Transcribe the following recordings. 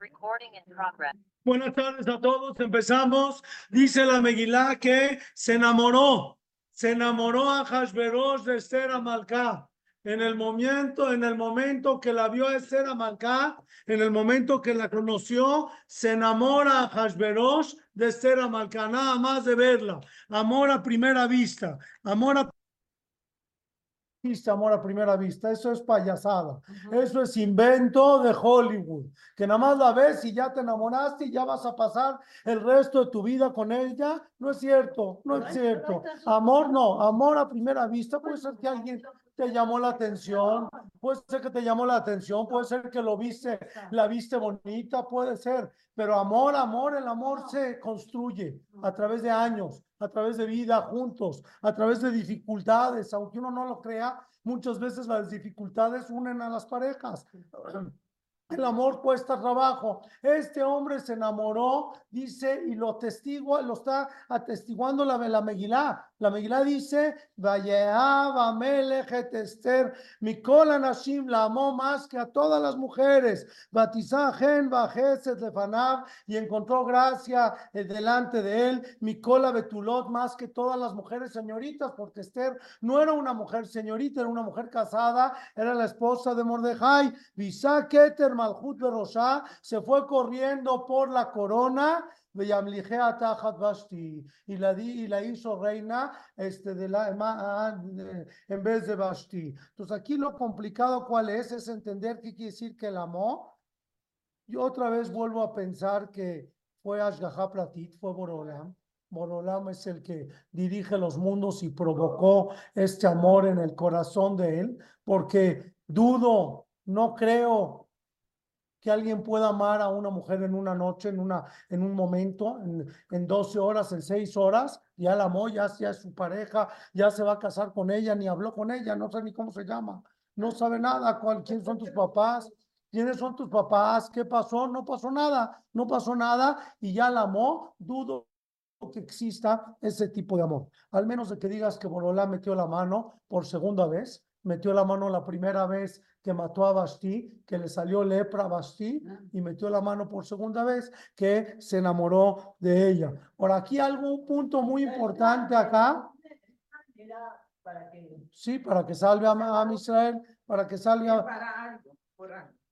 Recording in progress. Buenas tardes a todos. Empezamos. Dice la Megilá que se enamoró. Se enamoró a Hashverosh de Esther Amalcá. En el momento, en el momento que la vio a Esther Amalcá, en el momento que la conoció, se enamora a Hashverosh de Esther Amalcá. Nada más de verla. Amor a primera vista. Amor a amor a primera vista. Eso es payasada. Eso es invento de Hollywood. Que nada más la ves y ya te enamoraste y ya vas a pasar el resto de tu vida con ella. No es cierto, no es cierto. Amor no, amor a primera vista. Puede ser que alguien te llamó la atención, puede ser que te llamó la atención, puede ser que lo viste, la viste bonita, puede ser. Pero amor, amor, el amor se construye a través de años, a través de vida juntos, a través de dificultades, aunque uno no lo crea, muchas veces las dificultades unen a las parejas. El amor cuesta trabajo. Este hombre se enamoró, dice, y lo testigua, lo está atestiguando la, la Megilá. La Megilá dice, Vayeab Amelech et Esther, Mikol Anashim la amó más que a todas las mujeres. Batizá Gen Bajeset Lefanav, y encontró gracia eh, delante de él. Mikola Betulot más que todas las mujeres señoritas, porque Esther no era una mujer señorita, era una mujer casada, era la esposa de Mordejai. Bisa Keter Malchut Berosha, se fue corriendo por la corona Y la, di, y la hizo reina este, de la, de- en vez de Vashti. Entonces aquí lo complicado cuál es, es entender qué quiere decir que la amó. Yo otra vez vuelvo a pensar que fue Ashgaha Platit, fue Borolam. Borolam es el que dirige los mundos y provocó este amor en el corazón de él, porque dudo, no creo que alguien pueda amar a una mujer en una noche, en, una, en un momento, en, en 12 horas, en 6 horas, ya la amó, ya, ya es su pareja, ya se va a casar con ella, ni habló con ella, no sé ni cómo se llama, no sabe nada, cuál, quién son tus papás, quiénes son tus papás, qué pasó, no pasó nada, no pasó nada y ya la amó, dudo que exista ese tipo de amor. Al menos de que digas que Borolá metió la mano por segunda vez, metió la mano la primera vez que mató a Basti, que le salió lepra a Basti, y metió la mano por segunda vez, que se enamoró de ella. Por aquí algo, un punto muy importante acá, sí, para que salve a, Israel, para que salga.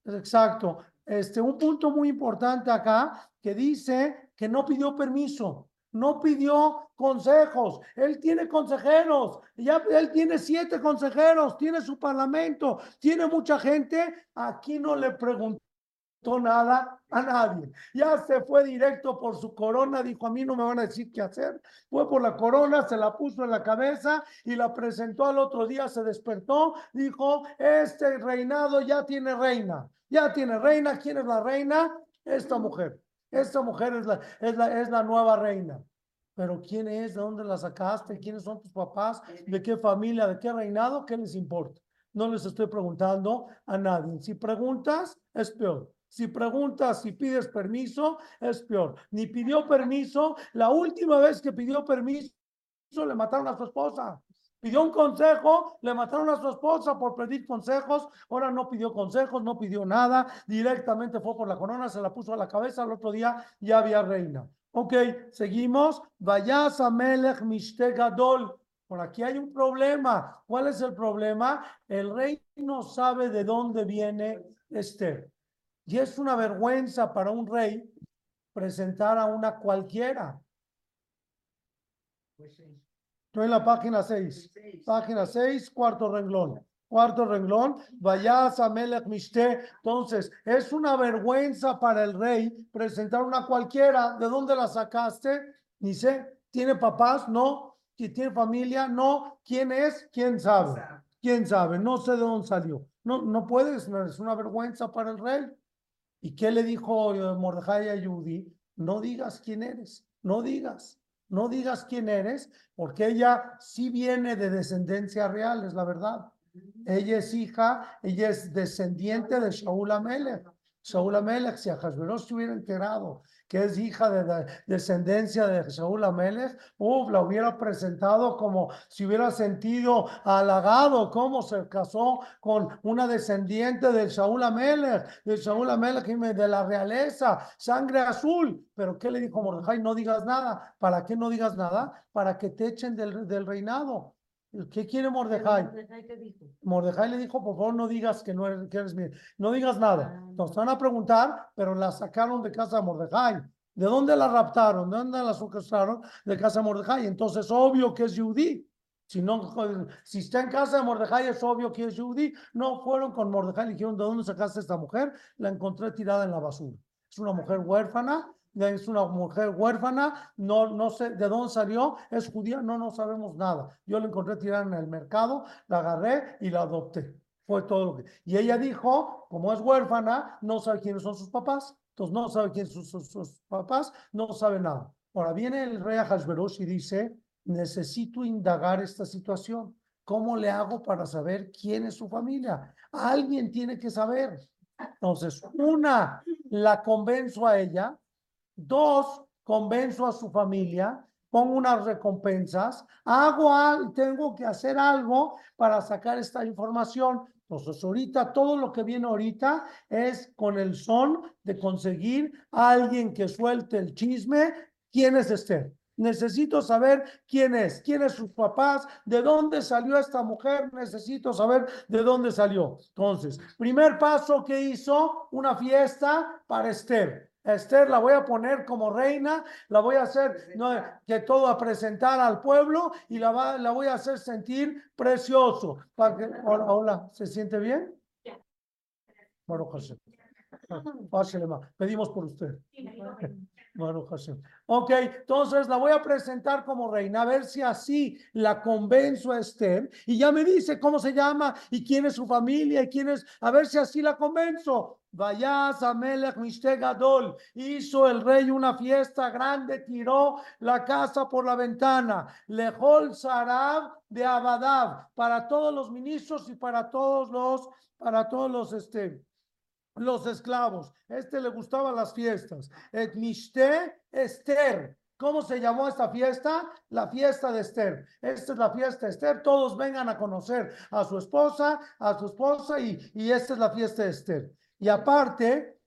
Exacto. Este, un punto muy importante acá que dice que no pidió permiso, no pidió consejos. Él tiene consejeros, ya él tiene siete consejeros, tiene su parlamento, tiene mucha gente. Aquí no le preguntó nada a nadie. Ya se fue directo por su corona, dijo a mí no me van a decir qué hacer. Fue por la corona, se la puso en la cabeza y la presentó al otro día, se despertó, dijo, este reinado ya tiene reina, ya tiene reina. ¿Quién es la reina? Esta mujer. Esta mujer es la, es la, es la nueva reina. Pero ¿quién es? ¿De dónde la sacaste? ¿Quiénes son tus papás? ¿De qué familia? ¿De qué reinado? ¿Qué les importa? No les estoy preguntando a nadie. Si preguntas, es peor. Si preguntas, si pides permiso, es peor. Ni pidió permiso. La última vez que pidió permiso, le mataron a su esposa. Pidió un consejo, le mataron a su esposa por pedir consejos. Ahora no pidió consejos, no pidió nada. Directamente fue por la corona, se la puso a la cabeza. Al otro día ya había reina. Ok, seguimos. Vayas a Melech Mishte Gadol. Por aquí hay un problema. ¿Cuál es el problema? El rey no sabe de dónde viene Esther. Y es una vergüenza para un rey presentar a una cualquiera. Pues sí. Estoy en la página 6. Seis. Página 6, cuarto renglón. Cuarto renglón, vayas a Melech Mishte. Entonces, es una vergüenza para el rey presentar una cualquiera. ¿De dónde la sacaste? Ni sé. ¿Tiene papás? No. ¿Que ¿Tiene familia? No. ¿Quién es? ¿Quién sabe? ¿Quién sabe? No sé de dónde salió. No, no puedes, es una vergüenza para el rey. ¿Y qué le dijo eh, Mordejai a Yudi? No digas quién eres, no digas, no digas quién eres, porque ella sí viene de descendencia real, es la verdad. Ella es hija, ella es descendiente de Shaul Amelech. Saúl Amelech, si Hashverosh se hubiera enterado que es hija de, de- descendencia de Saúl Amelech, uf, la hubiera presentado como si hubiera sentido halagado, cómo se casó con una descendiente del Saúl Amelech, del Saúl Amelech de la realeza, sangre azul. Pero ¿qué le dijo Mordejai? No digas nada. ¿Para qué no digas nada? Para que te echen del, del reinado. ¿Qué quiere Mordejai? Mordejai te dijo. Mordejai le dijo, por favor, no digas que no eres, que eres mi, no digas nada. Ah, Nos van a preguntar, pero la sacaron de casa de Mordejai. ¿De dónde la raptaron? ¿De dónde la secuestraron? De casa de Mordejai. Entonces, obvio que es Yudí. Si no, si está en casa de Mordejai, es obvio que es Yudí. No fueron con Mordejai, le dijeron, ¿de dónde sacaste esta mujer? La encontré tirada en la basura. Es una mujer huérfana, es una mujer huérfana, no, no sé de dónde salió, es judía, no, no sabemos nada. Yo la encontré tirada en el mercado, la agarré y la adopté. Fue todo lo que. Y ella dijo, como es huérfana, no sabe quiénes son sus papás, entonces no sabe quiénes son sus, sus papás, no sabe nada. Ahora viene el rey Hashverosh y dice, necesito indagar esta situación. ¿Cómo le hago para saber quién es su familia? Alguien tiene que saber. Entonces, una, la convenzo a ella. Dos, convenzo a su familia, pongo unas recompensas, hago algo, tengo que hacer algo para sacar esta información. Entonces, ahorita, todo lo que viene ahorita es con el son de conseguir a alguien que suelte el chisme. ¿Quién es Esther? Necesito saber quién es, quién es sus papás, de dónde salió esta mujer, necesito saber de dónde salió. Entonces, primer paso que hizo, una fiesta para Esther. Esther la voy a poner como reina, la voy a hacer no, que todo a presentar al pueblo y la, va- la voy a hacer sentir precioso. Para que, hola, hola, ¿se siente bien? Bueno, José. Pásele más. Pedimos por usted. Baruch Hashem. Ok, entonces la voy a presentar como reina, a ver si así la convenzo a Esther y ya me dice cómo se llama y quién es su familia y quién es, a ver si así la convenzo. Vayas a Melech Mishte Gadol, hizo el rey una fiesta grande, tiró la casa por la ventana, lejol Sarab de Abadab, para todos los ministros y para todos los, para todos los, este, los esclavos. Este le gustaban las fiestas. Et Esther. ¿Cómo se llamó esta fiesta? La fiesta de Esther. Esta es la fiesta de Esther. Todos vengan a conocer a su esposa, a su esposa y, y esta es la fiesta de Esther. Y aparte.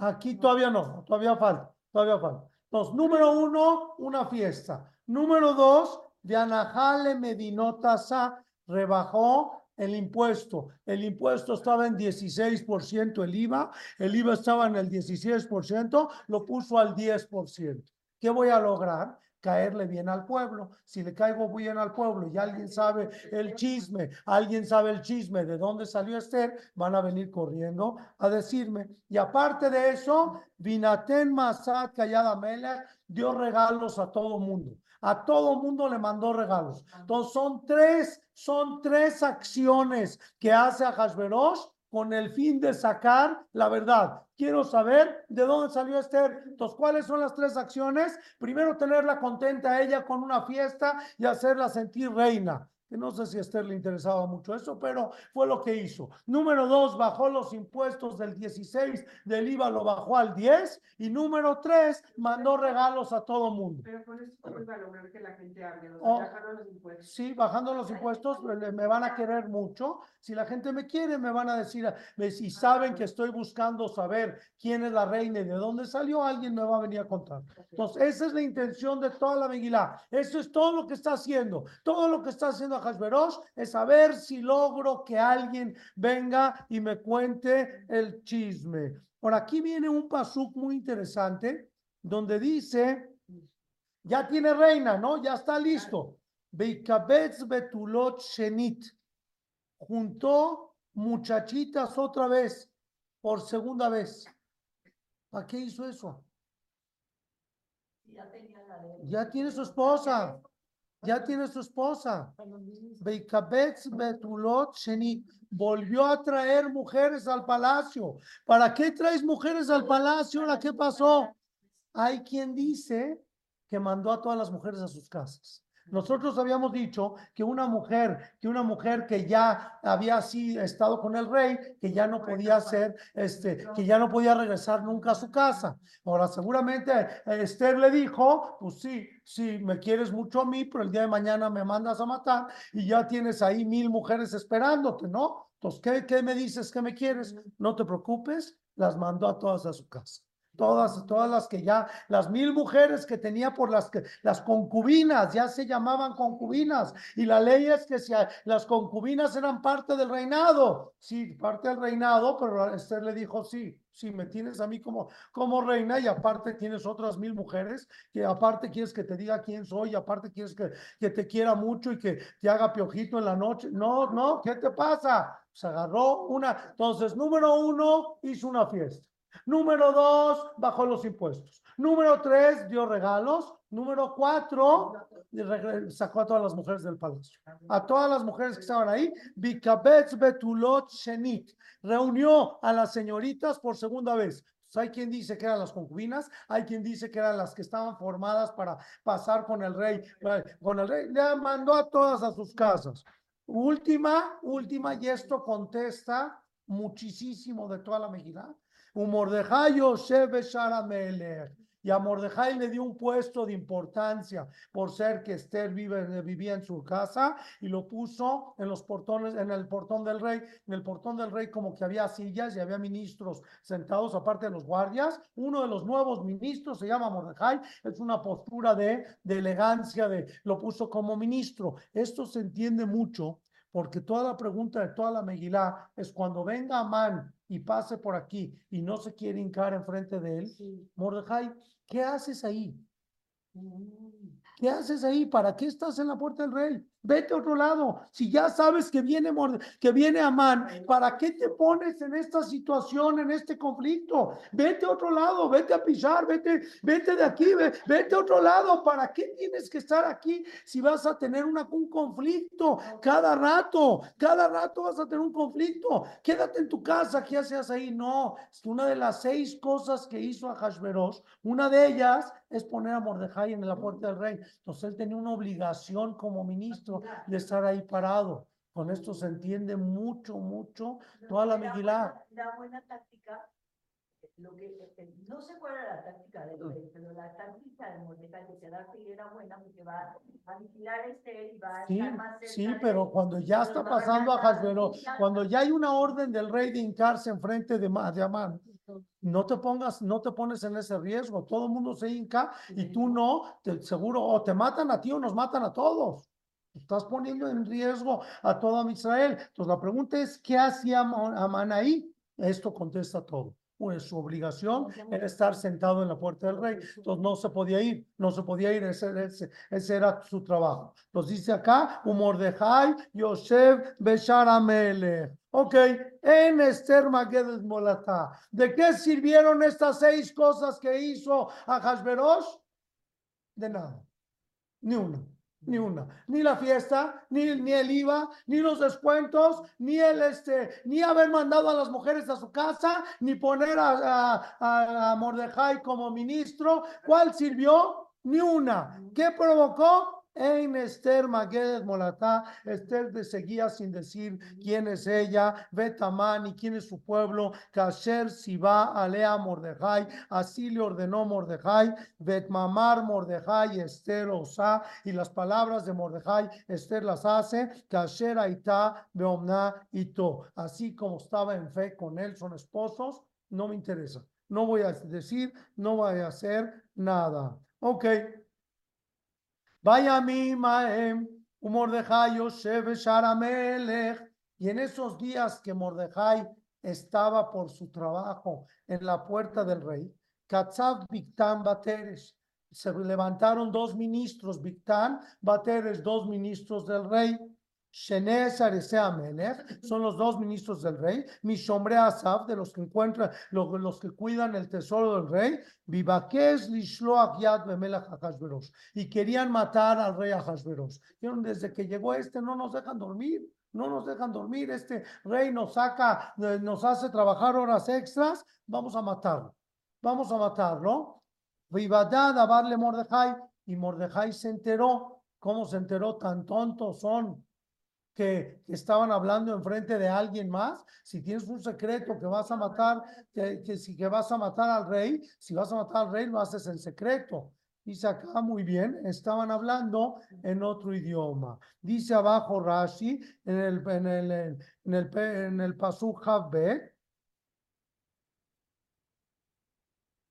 Aquí todavía no, todavía falta, todavía falta. Entonces, número uno, una fiesta. Número dos, de Anahale Medinotasa rebajó el impuesto. El impuesto estaba en 16% el IVA, el IVA estaba en el 16%, lo puso al 10%. ¿Qué voy a lograr? Caerle bien al pueblo. Si le caigo bien al pueblo y alguien sabe el chisme, alguien sabe el chisme de dónde salió Esther, van a venir corriendo a decirme. Y aparte de eso, Vinaten Masat Callada Mela dio regalos a todo mundo. A todo mundo le mandó regalos. Entonces son tres, son tres acciones que hace a Hashverosh con el fin de sacar la verdad. Quiero saber de dónde salió Esther. Entonces, ¿cuáles son las tres acciones? Primero, tenerla contenta a ella con una fiesta y hacerla sentir reina. No sé si a Esther le interesaba mucho eso, pero fue lo que hizo. Número dos, bajó los impuestos del 16 del IVA, lo bajó al 10. Y número tres, mandó regalos a todo mundo. Pero con ¿cómo iba a lograr que la gente hable? O sea, Oh. los impuestos. Sí, bajando los impuestos me van a querer mucho. Si la gente me quiere, me van a decir, me- si saben que estoy buscando saber quién es la reina y de dónde salió, alguien me va a venir a contar. Entonces, esa es la intención de toda la Megilá. Eso es todo lo que está haciendo. Todo lo que está haciendo Hashverosh es saber si logro que alguien venga y me cuente el chisme. Por aquí viene un pasuk muy interesante donde dice, ya tiene reina, ¿no? Ya está listo. Beikabetz betulot shenit. Juntó muchachitas otra vez, por segunda vez. ¿Para qué hizo eso? Ya tenía la de. Ya tiene su esposa. Ya tiene su esposa. Beikabetz betulot shenit. Volvió a traer mujeres al palacio. ¿Para qué traes mujeres al palacio? ¿La qué pasó? Hay quien dice que mandó a todas las mujeres a sus casas. Nosotros habíamos dicho que una mujer, que una mujer que ya había así estado con el rey, que ya no podía ser, este, que ya no podía regresar nunca a su casa. Ahora, seguramente eh, Esther le dijo, pues sí, sí, me quieres mucho a mí, pero el día de mañana me mandas a matar y ya tienes ahí mil mujeres esperándote, ¿no? Entonces, ¿qué, qué me dices que me quieres? No te preocupes, las mandó a todas a su casa. Todas, todas las que ya, las mil mujeres que tenía por las que, las concubinas, ya se llamaban concubinas. Y la ley es que si a- las concubinas eran parte del reinado. Sí, parte del reinado, pero Esther le dijo, sí, sí, me tienes a mí como, como reina y aparte tienes otras mil mujeres que aparte quieres que te diga quién soy, y aparte quieres que, que te quiera mucho y que te haga piojito en la noche. No, no, ¿qué te pasa? Se agarró una. Entonces, número uno, hizo una fiesta. Número dos, bajó los impuestos. Número tres, dio regalos. Número cuatro, sacó a todas las mujeres del palacio. A todas las mujeres que estaban ahí, Bikabetz Betulot Shenit. Reunió a las señoritas por segunda vez. Pues hay quien dice que eran las concubinas, hay quien dice que eran las que estaban formadas para pasar con el rey, eh, con el rey. Le mandó a todas a sus casas. Última, última, y esto contesta muchísimo de toda la Megilá. Y a Mordejai le dio un puesto de importancia por ser que Esther vivía en su casa y lo puso en los portones, en el portón del rey. En el portón del rey como que había sillas y había ministros sentados aparte de los guardias. Uno de los nuevos ministros se llama Mordejai. Es una postura de, de elegancia, de lo puso como ministro. Esto se entiende mucho porque toda la pregunta de toda la Megilá es cuando venga Amán y pase por aquí y no se quiere hincar enfrente de él, Sí. Mordejai, ¿qué haces ahí? Mm. ¿Qué haces ahí? ¿Para qué estás en la puerta del rey? Vete a otro lado. Si ya sabes que viene, que viene Amán, ¿para qué te pones en esta situación, en este conflicto? Vete a otro lado, vete a pisar, vete, vete de aquí, ve- vete a otro lado. ¿Para qué tienes que estar aquí si vas a tener una, un conflicto cada rato? Cada rato vas a tener un conflicto. Quédate en tu casa, ¿qué haces ahí? No, es una de las seis cosas que hizo a Hashverosh, una de ellas es poner a Mordejai en la puerta del rey. Entonces él tenía una obligación como ministro de estar ahí parado. Con esto se entiende mucho, mucho toda la Megilá. La buena táctica, lo que, eh, no sé cuál era la táctica de rey, pero la táctica de Mordecai de quedarse y era buena porque va a vigilar a Esther y va a Sí, estar más cerca sí, pero él. cuando ya está pasando a vigilando. cuando ya hay una orden del rey de hincarse enfrente de, de Amán, no te pongas, no te pones en ese riesgo. Todo el mundo se hinca y tú no, te, seguro o te matan a ti o nos matan a todos. Estás poniendo en riesgo a todo Israel. Entonces la pregunta es, ¿qué hacía Amán ahí? Esto contesta todo. Pues su obligación era estar sentado en la puerta del rey. Entonces no se podía ir, no se podía ir, ese, ese, ese era su trabajo. Entonces dice acá, Mordejai, Yosef, Beshar Amelech. Ok, en Esther Magedes Molatá. ¿De qué sirvieron estas seis cosas que hizo a Hashverosh? De nada, ni una. Ni una, ni la fiesta, ni, ni el IVA, ni los descuentos, ni el este, ni haber mandado a las mujeres a su casa, ni poner a, a, a- Mordejai como ministro. ¿Cuál sirvió? Ni una. ¿Qué provocó? En Esther Maguedes Molatá, Esther de seguía sin decir quién es ella, Betamán y quién es su pueblo, Kasher Siba Alea Mordejai, así le ordenó Mordejai, Betmamar Mordejai, Esther Osa, y las palabras de Mordejai, Esther las hace, Kasher Aitá, Beomna Ito, así como estaba en fe con él, son esposos, no me interesa, no voy a decir, no voy a hacer nada. Ok. Vaya mi Maem, Mordejai. Y en esos días que Mordejai estaba por su trabajo en la puerta del rey, Katzav Bateres. Se levantaron dos ministros, Bictán Bateres, dos ministros del rey. Son los dos ministros del rey, Mishomre Asaf, de los que encuentran, los, que cuidan el tesoro del rey, Vivaques Lishloach Yad y querían matar al rey Ahasveros. Desde que llegó este no nos dejan dormir, no nos dejan dormir, este rey nos saca, eh, nos hace trabajar horas extras, vamos a matarlo, vamos a matarlo. Vivadad darle Mordejai y Mordejai se enteró ¿Cómo se enteró? Tan tontos son que que estaban hablando enfrente de alguien más. Si tienes un secreto que vas a matar, que, que si que vas a matar al rey, si vas a matar al rey, lo haces en secreto. Dice acá muy bien, estaban hablando en otro idioma. Dice abajo Rashi, en el, en el, en el, pe- en el Pasuk Havbet,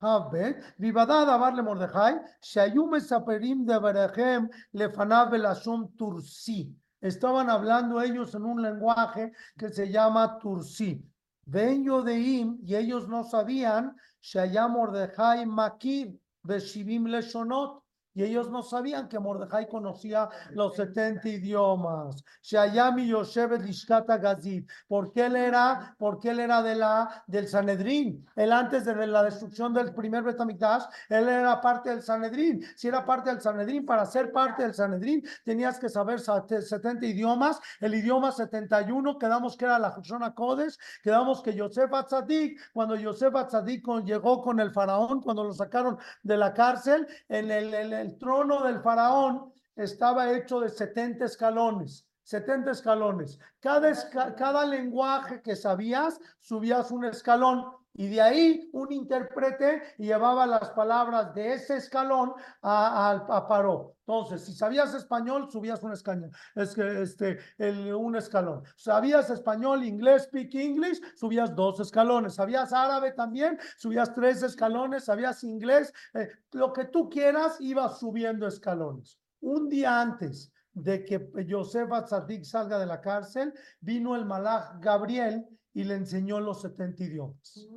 Havbet, ויוודע הדבר למרדכי, שהיו מספרים דבריכם לפניו בלשון תורסי. Estaban hablando ellos en un lenguaje que se llama Tursi. Ven Yodeim, y ellos no sabían, Shaya Mordejai Makir, Beshivim Leshonot. Y ellos no sabían que Mordejai conocía los 70 idiomas. Shayami Yoshevet Lishkata Gazit. Porque él era, porque él era de la, del Sanedrín. Él antes de la destrucción del primer Betamigdash, él era parte del Sanedrín. Si era parte del Sanedrín, para ser parte del Sanedrín, tenías que saber sate- 70 idiomas. El idioma 71, quedamos que era la Jushona Kodesh, quedamos que Yosef Atzadik, cuando Yosef Atzadik llegó con el faraón, cuando lo sacaron de la cárcel, en el, el- el trono del faraón estaba hecho de 70 escalones. 70 escalones. Cada, cada lenguaje que sabías, subías un escalón. Y de ahí un intérprete llevaba las palabras de ese escalón a, a, a Paró. Entonces, si sabías español, subías un escañón, es que este, el, un escalón. Sabías español, inglés, speak English, subías dos escalones. Sabías árabe también, subías tres escalones. Sabías inglés, eh, lo que tú quieras, ibas subiendo escalones. Un día antes de que Yosef Atzadik salga de la cárcel, vino el malaj Gabriel y le enseñó los 70 idiomas.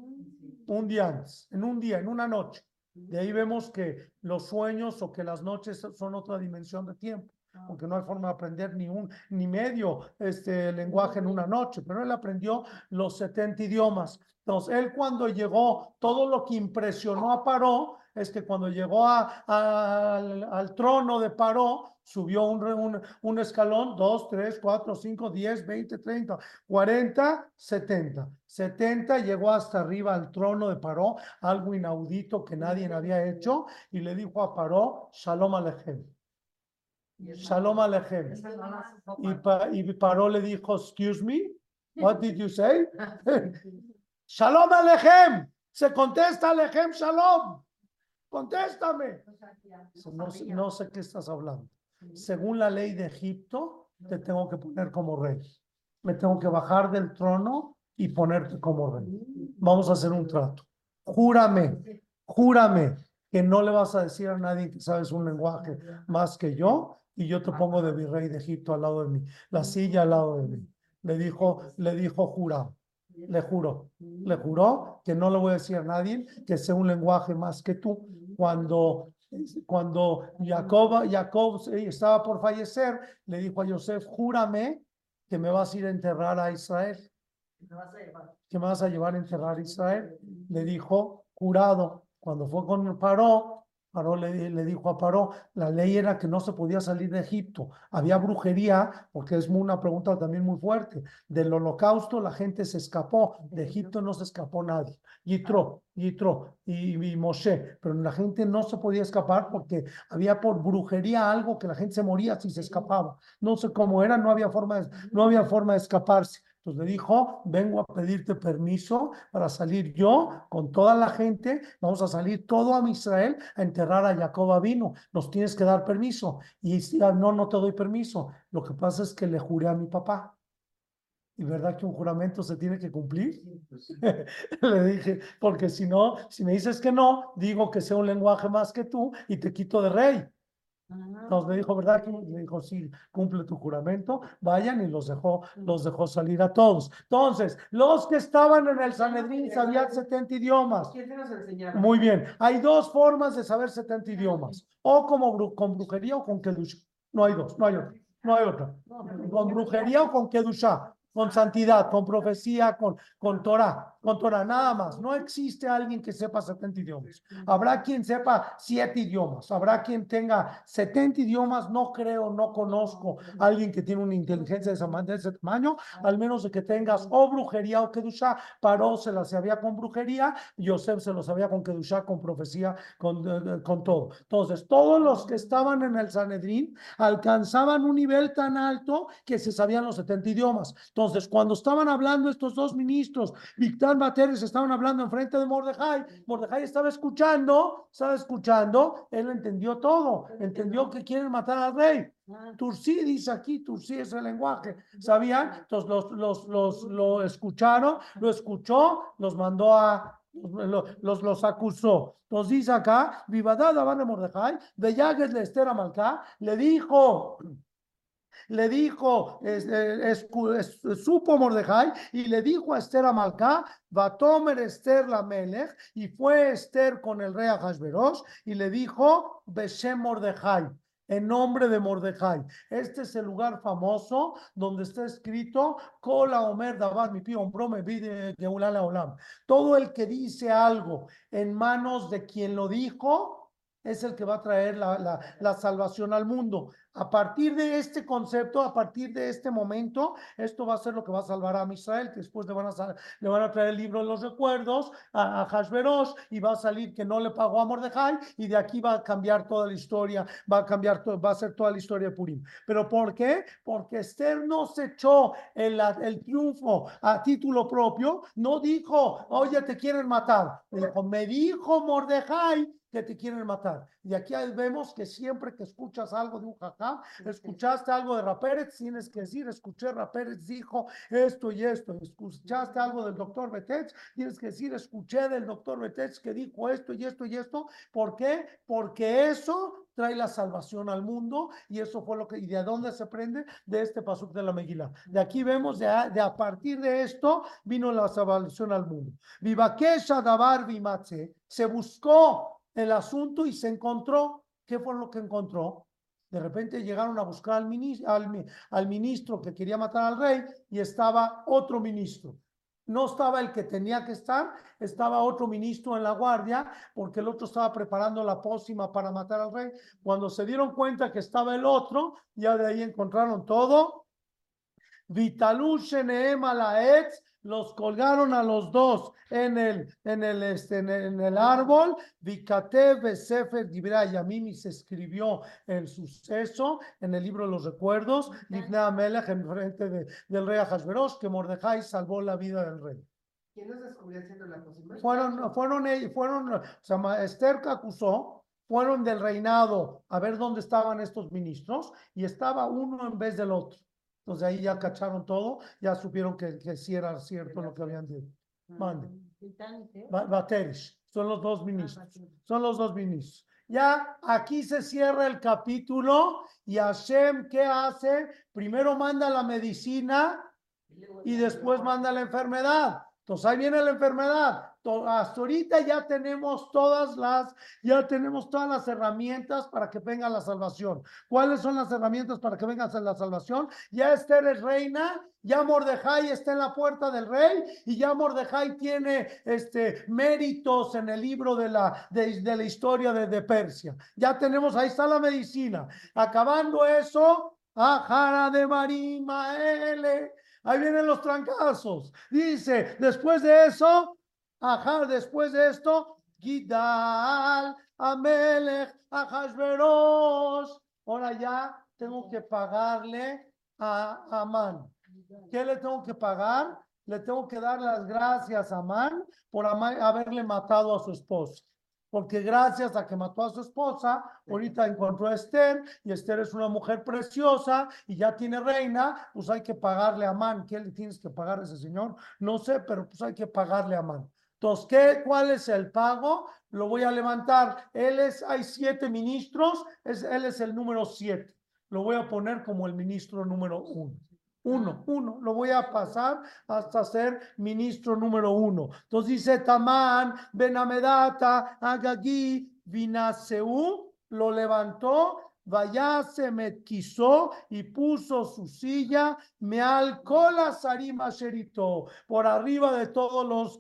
Un día antes, en un día, en una noche. De ahí vemos que los sueños o que las noches son otra dimensión de tiempo, porque no hay forma de aprender ni un ni medio este lenguaje en una noche, pero él aprendió los 70 idiomas. Entonces, él cuando llegó, todo lo que impresionó a Paró es que cuando llegó a- a- al, al trono de Paró, subió un, un, un escalón, dos, tres, cuatro, cinco, diez, veinte, treinta, cuarenta, setenta. Setenta llegó hasta arriba al trono de Paró, algo inaudito que nadie había hecho, y le dijo a Paró, Shalom Alechem. Shalom Alechem. Y, pa- y Paró le dijo, excuse me, what did you say? Shalom Alechem. Se contesta Alechem Shalom. Contéstame. No, no sé qué estás hablando. Según la ley de Egipto, te tengo que poner como rey. Me tengo que bajar del trono y ponerte como rey. Vamos a hacer un trato. Júrame, júrame que no le vas a decir a nadie que sabes un lenguaje más que yo y yo te pongo de virrey de Egipto al lado de mí, la silla al lado de mí. Le dijo, le dijo jurado, le juró, le juró que no le voy a decir a nadie que sea un lenguaje más que tú. Cuando, cuando Jacob, Jacob estaba por fallecer, le dijo a Yosef, júrame que me vas a ir a enterrar a Israel que me vas a llevar a enterrar a Israel. Le dijo, jurado, cuando fue con Paró, Paró le, le dijo a Paró, la ley era que no se podía salir de Egipto. Había brujería, porque es una pregunta también muy fuerte. Del holocausto la gente se escapó, de Egipto no se escapó nadie. Yitro, Yitro y, y Moshe, pero la gente no se podía escapar porque había por brujería algo que la gente se moría si se escapaba. No sé cómo era, no había forma de, no había forma de escaparse. Entonces le dijo, vengo a pedirte permiso para salir yo con toda la gente, vamos a salir todo a Israel a enterrar a Jacob vino, nos tienes que dar permiso. Y decía, no, no te doy permiso. Lo que pasa es que le juré a mi papá. ¿Y verdad que un juramento se tiene que cumplir? Le dije, porque si no, si me dices que no, digo que sea un lenguaje más que tú y te quito de rey. Entonces le dijo, ¿verdad? Le dijo, sí, cumple tu juramento, vayan y los dejó, los dejó salir a todos. Entonces, los que estaban en el Sanedrín sabían 70 idiomas. ¿Quién te nos? Muy bien, hay dos formas de saber 70 idiomas, o como bru- con brujería o con kedusha. No hay dos, no hay otra, no hay otra. Con brujería o con kedusha, con santidad, con profecía, con, con Torah. Con nada más. No existe alguien que sepa 70 idiomas. Habrá quien sepa siete idiomas, habrá quien tenga 70 idiomas. No creo, no conozco alguien que tiene una inteligencia de ese tamaño, al menos de que tengas o brujería o kedusha. Paró se la sabía con brujería, Yosef se lo sabía con kedusha, con profecía, con, eh, eh, con todo. Entonces, todos los que estaban en el Sanedrín alcanzaban un nivel tan alto que se sabían los 70 idiomas. Entonces, cuando estaban hablando estos dos ministros, Victor Materes estaban hablando enfrente de Mordejai, Mordejai estaba escuchando, estaba escuchando, él entendió todo, entendió que quieren matar al rey. Tursi dice aquí, Tursi es el lenguaje, ¿sabían? Entonces los, los, los, lo escucharon, lo escuchó, los mandó a, los, los, acusó. Entonces dice acá, Vivadad Abán de Mordejai, de Yagues de Esther Amalcá, le dijo, le dijo, es- eh, es- supo Mordejai y le dijo a Esther Amalcá, Batomer Esther la Melech, y fue Esther con el rey Ahasverosh y le dijo, Beshem Mordejai, en nombre de Mordejai. Este es el lugar famoso donde está escrito, Kola Omer Dabar mi pío, me vide Geulala Olam. Todo el que dice algo en manos de quien lo dijo, es el que va a traer la, la, la salvación al mundo. A partir de este concepto, a partir de este momento, esto va a ser lo que va a salvar a Israel, después le van a, traer el libro de los recuerdos a, a Hashverosh y va a salir que no le pagó a Mordejai y de aquí va a cambiar toda la historia, va a cambiar, va a ser toda la historia de Purim. ¿Pero por qué? Porque Esther no se echó el, el triunfo a título propio, no dijo, oye, te quieren matar. Me dijo Mordejai que te quieren matar. Y aquí vemos que siempre que escuchas algo de un jajá, escuchaste algo de Rapérez, tienes que decir, escuché Rapérez dijo esto y esto. Escuchaste algo del doctor Betets, tienes que decir, escuché del doctor Betets que dijo esto y esto y esto. ¿Por qué? Porque eso trae la salvación al mundo y eso fue lo que, ¿y de dónde se prende? De este pasuk de la Megilá. De aquí vemos, de a, de a partir de esto vino la salvación al mundo. Vivakesha Dabar Vimatze, se buscó el asunto y se encontró, ¿qué fue lo que encontró? De repente llegaron a buscar al ministro, al, mi- al ministro que quería matar al rey y estaba otro ministro. No estaba el que tenía que estar, estaba otro ministro en la guardia porque el otro estaba preparando la pócima para matar al rey. Cuando se dieron cuenta que estaba el otro, ya de ahí encontraron todo. Vitalush Neem Alaetz, los colgaron a los dos en el, en el, este, en el, en el árbol. Vikatev Sefer Dibrei Yamimi se escribió el suceso en el libro de los recuerdos. Libna Amelech en frente de- del rey Ahasverosh, que Mordejai salvó la vida del rey. ¿Quién nos descubrió haciendo la cocina? Fueron, fueron, ellos- fueron, o sea, ma- Esther que acusó, fueron del reinado a ver dónde estaban estos ministros y estaba uno en vez del otro. Entonces ahí ya cacharon todo, ya supieron que, que sí era cierto lo que habían dicho. Mande. Ba- Baterish, son los dos ministros, son los dos ministros. Ya aquí se cierra el capítulo y Hashem, ¿qué hace? Primero manda la medicina y después manda la enfermedad. Entonces ahí viene la enfermedad. Hasta ahorita ya tenemos todas las, ya tenemos todas las herramientas para que venga la salvación. ¿Cuáles son las herramientas para que venga la salvación? Ya Esther es reina, ya Mordejai está en la puerta del rey y ya Mordejai tiene este méritos en el libro de la, de, la historia de, de Persia. Ya tenemos, ahí está la medicina. Acabando eso, Ajara de Marimaele. Ahí vienen los trancazos. Dice, después de eso, ajá, después de esto, Gidal, Amelech, Ahasverosh. Ahora ya tengo que pagarle a Amán. ¿Qué le tengo que pagar? Le tengo que dar las gracias a Amán por haberle matado a su esposa. Porque gracias a que mató a su esposa, ahorita encontró a Esther y Esther es una mujer preciosa y ya tiene reina, pues hay que pagarle a Amán. ¿Qué le tienes que pagar a ese señor? No sé, pero pues hay que pagarle a Amán. Entonces, ¿qué, ¿cuál es el pago? Lo voy a levantar. Él es, hay siete ministros, es, él es el número siete. Lo voy a poner como el ministro número uno. Uno, uno, lo voy a pasar hasta ser ministro número uno. Entonces dice Tamán, Benamedata, Agagí, Vinaseu, lo levantó, vaya se metquizó y puso su silla, me alcola sarima sherito, por arriba de todos los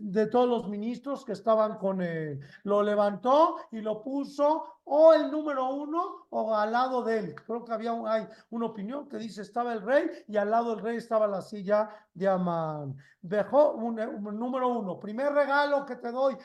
de todos los ministros que estaban con él. Lo levantó y lo puso o el número uno o al lado de él. Creo que había un- una opinión que dice estaba el rey y al lado del rey estaba la silla de Amán. Dejó un, número uno. Primer regalo que te doy,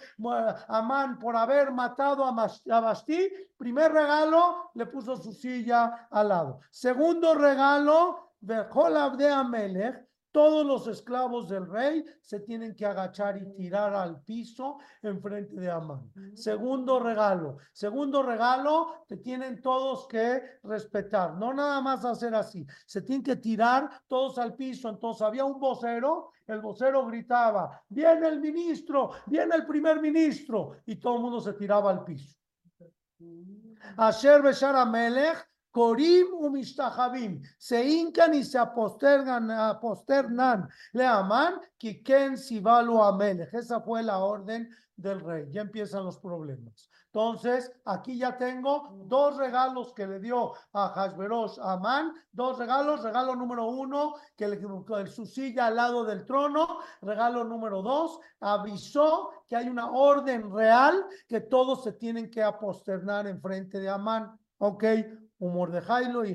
Amán, por haber matado a, Mas- a Basti. Primer regalo, le puso su silla al lado. Segundo regalo, dejó la de Amelech. Todos los esclavos del rey se tienen que agachar y tirar al piso en frente de Amán. Segundo regalo. Segundo regalo, te tienen todos que respetar. No nada más hacer así. Se tienen que tirar todos al piso. Entonces había un vocero. El vocero gritaba, viene el ministro, viene el primer ministro. Y todo el mundo se tiraba al piso. Asher Beshar Amelech, Corim Umishtahabim, se hincan y se apostergan, aposternan, le aman, Kiken Sibalu Amelech. Esa fue la orden del rey. Ya empiezan los problemas. Entonces, aquí ya tengo dos regalos que le dio a Hashverosh a Amán. Dos regalos. Regalo número uno, que le su silla al lado del trono. Regalo número dos, avisó que hay una orden real que todos se tienen que aposternar en frente de Amán. Ok, Mordejai lo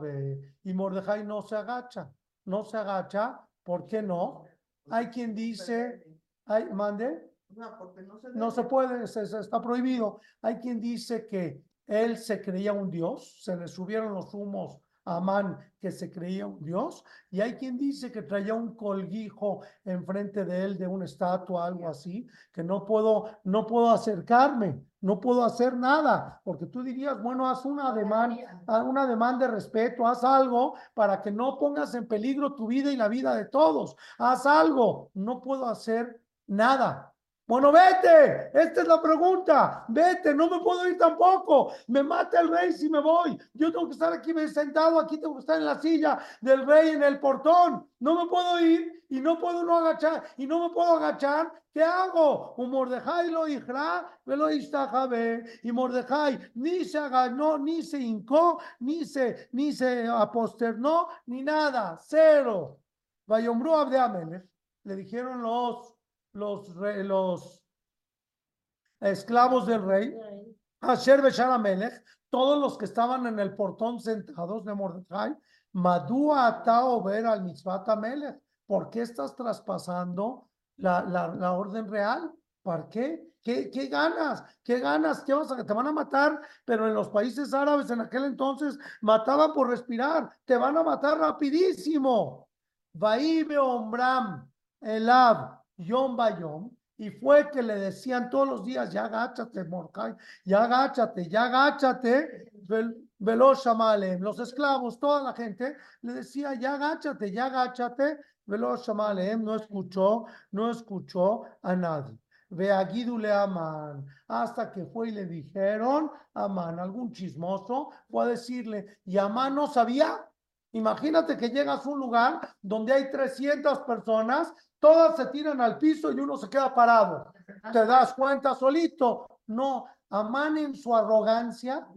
velo. Y Mordejai no se agacha, no se agacha. ¿Por qué no? Hay quien dice, hay, mande. No, porque no se No se debe. puede, se, se está prohibido. Hay quien dice que él se creía un dios, se le subieron los humos Amán que se creía un dios, y hay quien dice que traía un colguijo enfrente de él de una estatua, algo así, que no puedo, no puedo acercarme, no puedo hacer nada, porque tú dirías, bueno, haz una demanda, haz una demanda de respeto, haz algo para que no pongas en peligro tu vida y la vida de todos, haz algo, no puedo hacer nada. Bueno, vete. Esta es la pregunta. Vete, no me puedo ir tampoco. Me mata el rey si me voy. Yo tengo que estar aquí sentado, aquí tengo que estar en la silla del rey en el portón. No me puedo ir y no puedo no agachar. Y no me puedo agachar. ¿Qué hago? Un Mordejai lo hijra, me lo istajabe. Y Mordejai ni se aganó, ni se hincó, ni se, ni se aposternó, ni nada. Cero. Vayombrú Abde Amelech. Le dijeron los los, los esclavos del rey, Asher Beshar Amelech, todos los que estaban en el portón sentados de Mordecai, Madúa ata over al mitzvat Amelech. ¿Por qué estás traspasando la, la, la orden real? ¿Para qué? ¿Qué, ¿Qué ganas? ¿Qué ganas? ¿Qué vas a, te van a matar? Pero en los países árabes en aquel entonces mataban por respirar. Te van a matar rapidísimo. Vaibe Ombram, Elab, Yom Bayom, y fue que le decían todos los días, ya agáchate, Mordecai, ya agáchate, ya agáchate, vel- Veloz Shamalem. Los esclavos, toda la gente le decía, ya agáchate, ya agáchate, Veloz Shamalem. No escuchó, no escuchó a nadie. Ve a Guidule Amán, hasta que fue y le dijeron, Amán, algún chismoso, fue a decirle, y Amán no sabía. Imagínate que llegas a un lugar donde hay 300 personas, todas se tiran al piso y uno se queda parado. ¿Te das cuenta solito? No, Amán en su arrogancia,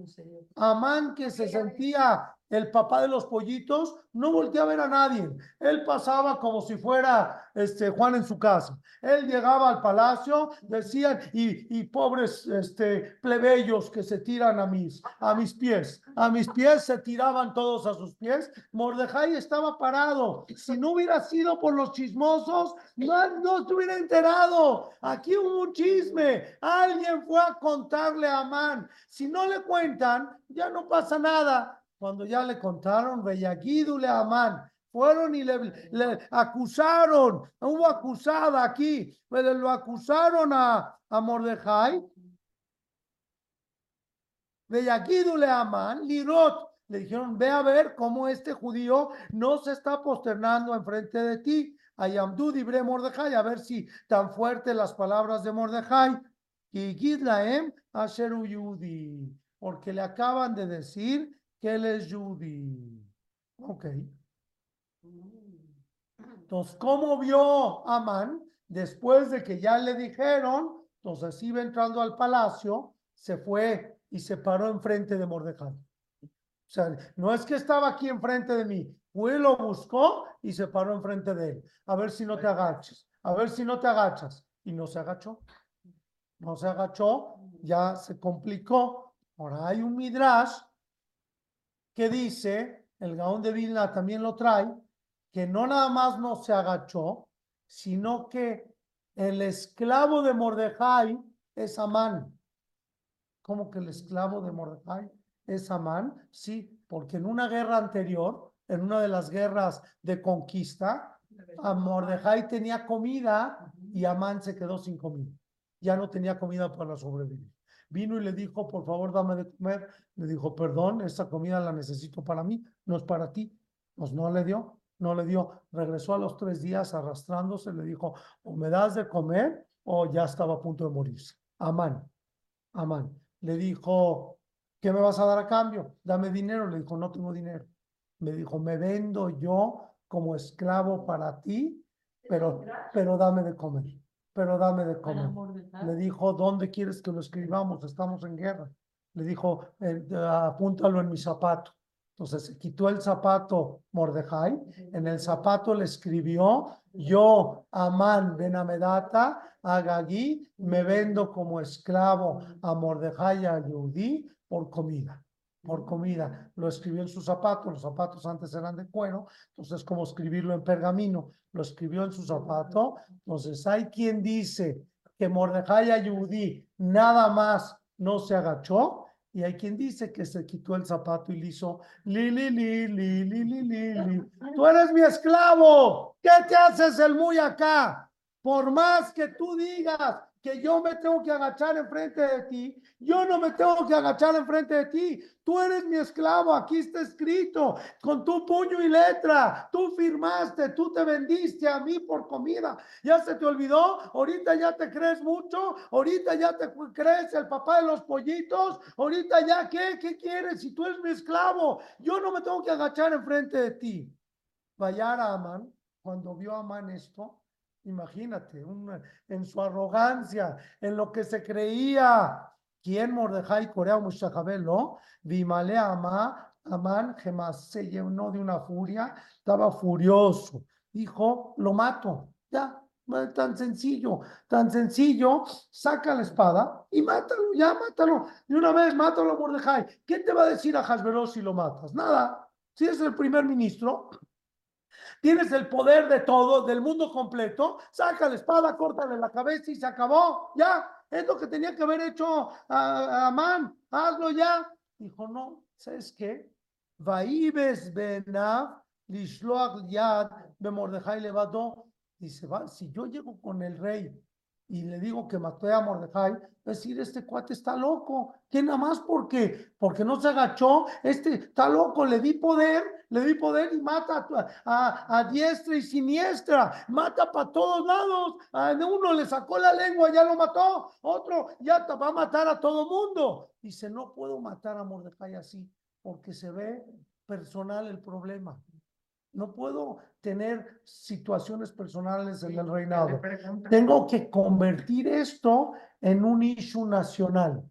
Amán que se sentía el papá de los pollitos, no volteó a ver a nadie. Él pasaba como si fuera este Juan en su casa. Él llegaba al palacio, decían, y, y pobres este, plebeyos que se tiran a mis, a mis pies. A mis pies se tiraban todos a sus pies. Mordejai estaba parado. Si no hubiera sido por los chismosos, no, no se hubiera enterado. Aquí hubo un chisme. Alguien fue a contarle a Amán. Si no le cuentan, ya no pasa nada. Cuando ya le contaron, a Amán. Fueron y le, le acusaron, hubo acusada aquí, pero lo acusaron a, a Mordejai. A Amán, Lirot, le dijeron, ve a ver cómo este judío no se está posternando enfrente de ti. Ayamdu dibre Mordejai, a ver si tan fuertes las palabras de Mordejai. Y Gidlaem Asheru Yudi, porque le acaban de decir que él es Yudi. Ok. Entonces, ¿cómo vio Amán? Después de que ya le dijeron, entonces iba entrando al palacio, se fue y se paró enfrente de Mordecai. O sea, no es que estaba aquí enfrente de mí, fue, lo buscó y se paró enfrente de él. A ver si no te agachas, a ver si no te agachas. Y no se agachó. No se agachó, ya se complicó. Ahora hay un midrash que dice, el Gaón de Vilna también lo trae, que no nada más no se agachó, sino que el esclavo de Mordejai es Amán. ¿Cómo que el esclavo de Mordejai es Amán? Sí, porque en una guerra anterior, en una de las guerras de conquista, a Mordejai tenía comida y Amán se quedó sin comida. Ya no tenía comida para sobrevivir. Vino y le dijo, por favor, dame de comer. Le dijo, perdón, esta comida la necesito para mí, no es para ti. Pues no le dio, no le dio. Regresó a los tres días arrastrándose, le dijo, o me das de comer o ya estaba a punto de morirse. Amán, Amán. Le dijo, ¿qué me vas a dar a cambio? Dame dinero. Le dijo, no tengo dinero. Me dijo, me vendo yo como esclavo para ti, pero, pero dame de comer, pero dame de comer. Le dijo, ¿dónde quieres que lo escribamos? Estamos en guerra. Le dijo, eh, apúntalo en mi zapato. Entonces se quitó el zapato Mordejai, en el zapato le escribió, yo, Amán Ben Amedata, Agagí, me vendo como esclavo a Mordejai y a Yehudí por comida, por comida. Lo escribió en su zapato, los zapatos antes eran de cuero, entonces como escribirlo en pergamino, lo escribió en su zapato. Entonces hay quien dice que Mordejai Ayudí nada más no se agachó y hay quien dice que se quitó el zapato y le hizo li li li li li li li, li. tú eres mi esclavo, ¿qué te haces el muy acá? Por más que tú digas que yo me tengo que agachar enfrente de ti, yo no me tengo que agachar enfrente de ti. Tú eres mi esclavo, aquí está escrito, con tu puño y letra. Tú firmaste, tú te vendiste a mí por comida. ¿Ya se te olvidó? Ahorita ya te crees mucho, ahorita ya te crees el papá de los pollitos, ahorita ya qué, qué quieres si tú eres mi esclavo. Yo no me tengo que agachar enfrente de ti. Vayar a Amán, cuando vio a Amán esto, Imagínate, en su arrogancia, en lo que se creía. ¿Quién Mordejai Corea Mushachabelo? Vimale Amá, Amán jamás se llenó de una furia, estaba furioso. Dijo, lo mato, ya, tan sencillo, tan sencillo, saca la espada y mátalo, ya mátalo. De una vez, mátalo Mordejai. ¿Qué te va a decir a Hasberos si lo matas? Nada. Si es el primer ministro, tienes el poder de todo, del mundo completo, saca la espada, córtale la cabeza y se acabó, ya, es lo que tenía que haber hecho a, Amán, hazlo ya. Dijo, no, ¿sabes qué? Vaibes benav lishloach yad bemordejai levado. Dice, va, si yo llego con el rey y le digo que maté a Mordejai, decir, este cuate está loco, que nada más porque, porque no se agachó, este está loco, le di poder, le di poder y mata a, a, diestra y siniestra, mata para todos lados, a uno le sacó la lengua, ya lo mató, otro ya va a matar a todo mundo. Dice, no puedo matar a Mordejai así, porque se ve personal el problema. No puedo tener situaciones personales en el reinado. Tengo que convertir esto en un issue nacional.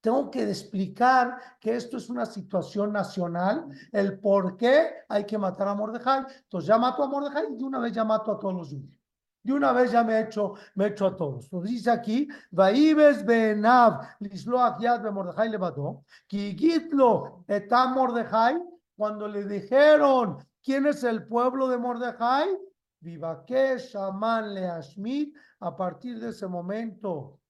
Tengo que explicar que esto es una situación nacional, el por qué hay que matar a Mordejai. Entonces ya mato a Mordejai y de una vez ya mato a todos los judíos. De una vez ya me he hecho, me he hecho a todos. Entonces dice aquí, Vaibes benav lisloach yad be Mordejai levadó, ki gitlo etam Mordejai, cuando le dijeron ¿Quién es el pueblo de Mordejai? Vivakesh, Amán, Leashmit. A partir de ese momento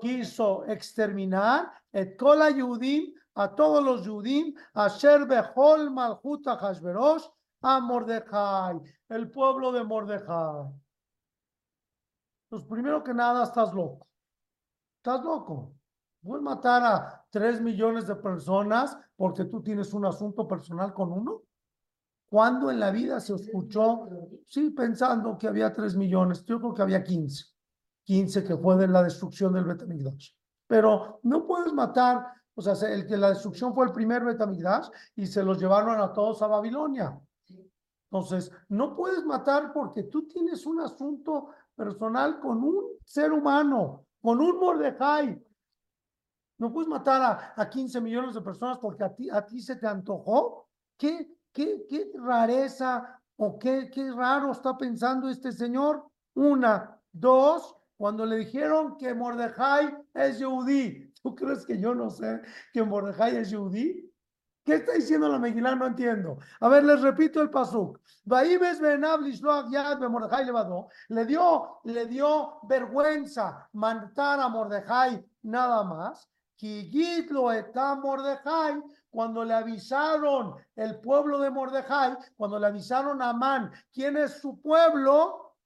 quiso exterminar et kola Yudim, a todos los Yudim, a Sherbehol, Malhuta, Hashverosh, a Mordejai, el pueblo de Mordejai. Pues primero que nada, estás loco. Estás loco. Voy a matar a tres millones de personas porque tú tienes un asunto personal con uno. ¿Cuándo en la vida se escuchó? Sí, pensando que había tres millones, yo creo que había 15. 15 que fue de la destrucción del Betamigdash. Pero no puedes matar, o sea, el que la destrucción fue el primer Betamigdash y se los llevaron a todos a Babilonia. Entonces, no puedes matar porque tú tienes un asunto personal con un ser humano, con un Mordejai. No puedes matar a, a 15 millones de personas porque a ti, a ti se te antojó. ¿Qué, qué, rareza o qué, qué raro está pensando este señor? Una, dos, cuando le dijeron que Mordejai es Yehudí. ¿Tú crees que yo no sé que Mordejai es Yehudí? ¿Qué está diciendo la Megilá? No entiendo. A ver, les repito el pasuk. Le dio, le dio vergüenza matar a Mordejai nada más. Mordejai. Cuando le avisaron el pueblo de Mordejai, cuando le avisaron a Amán quién es su pueblo,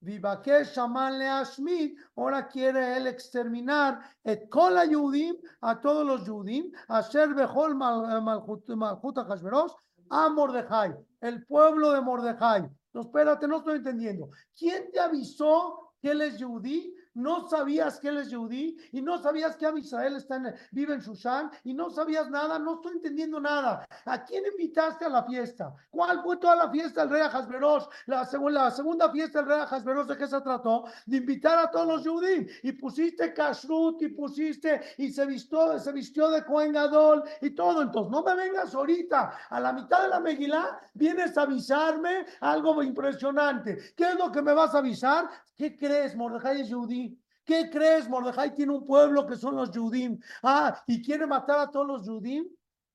Vivakesh Shaman le Ashmid, ahora quiere él exterminar et kol Yudim, a todos los Yudim, Asher Behol Mal- Malchut Malchut Hashverosh, a Mordejai, el pueblo de Mordejai. No, espérate, no estoy entendiendo. ¿Quién te avisó que él es Yehudí? ¿No sabías que él es Yehudí? ¿Y no sabías que Am Israel está en, vive en Shushan? ¿Y no sabías nada? No estoy entendiendo nada. ¿A quién invitaste a la fiesta? ¿Cuál fue toda la fiesta del rey Ahasverosh? La, la segunda fiesta del rey Ahasverosh, ¿de qué se trató? De invitar a todos los Yehudim. Y pusiste kashrut y pusiste, y se vistió, se vistió de Cohen Gadol y todo. Entonces, no me vengas ahorita. A la mitad de la Megilá vienes a avisarme algo impresionante. ¿Qué es lo que me vas a avisar? ¿Qué crees? Mordejai es Yehudí. ¿Qué crees? Mordejai tiene un pueblo que son los Yudim. Ah, y quiere matar a todos los Yudim.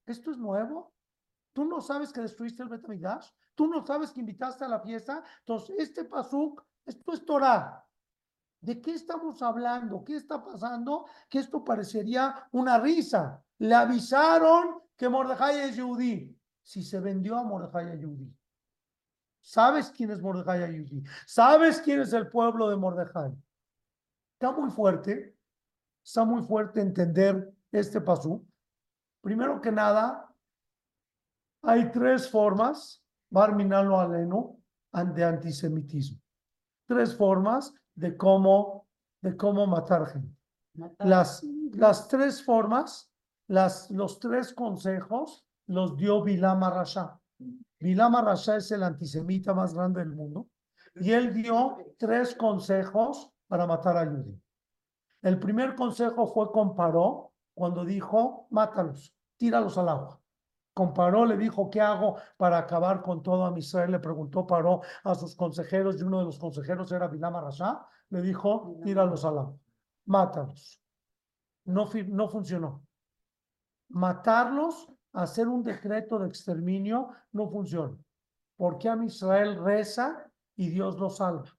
¿Esto es nuevo? ¿Tú no sabes que destruiste el Betamidash? ¿Tú no sabes que invitaste a la fiesta? Entonces, este pasuk, esto es Torah. ¿De qué estamos hablando? ¿Qué está pasando? Que esto parecería una risa. Le avisaron que Mordejai es Yehudí. Si se vendió a Mordejai a Yehudí. ¿Sabes quién es Mordejai a Yehudí? ¿Sabes quién es el pueblo de Mordejai? Está muy fuerte. Está muy fuerte entender este pasú. Primero que nada, hay tres formas, Barminalo Aleno, de antisemitismo. Tres formas de cómo, de cómo matar gente. Las, las tres formas, las, los tres consejos los dio Bilam Rasha. Bilam Rasha es el antisemita más grande del mundo y él dio tres consejos para matar a Yudí. El primer consejo fue comparó cuando dijo, mátalos, tíralos al agua. Comparó, le dijo, ¿qué hago para acabar con todo a Israel? Le preguntó, paró a sus consejeros y uno de los consejeros era Bilam Rasha. Le dijo, tíralos al agua, mátalos. No, no funcionó. Matarlos, hacer un decreto de exterminio, no funciona. Porque a Israel reza y Dios lo salva.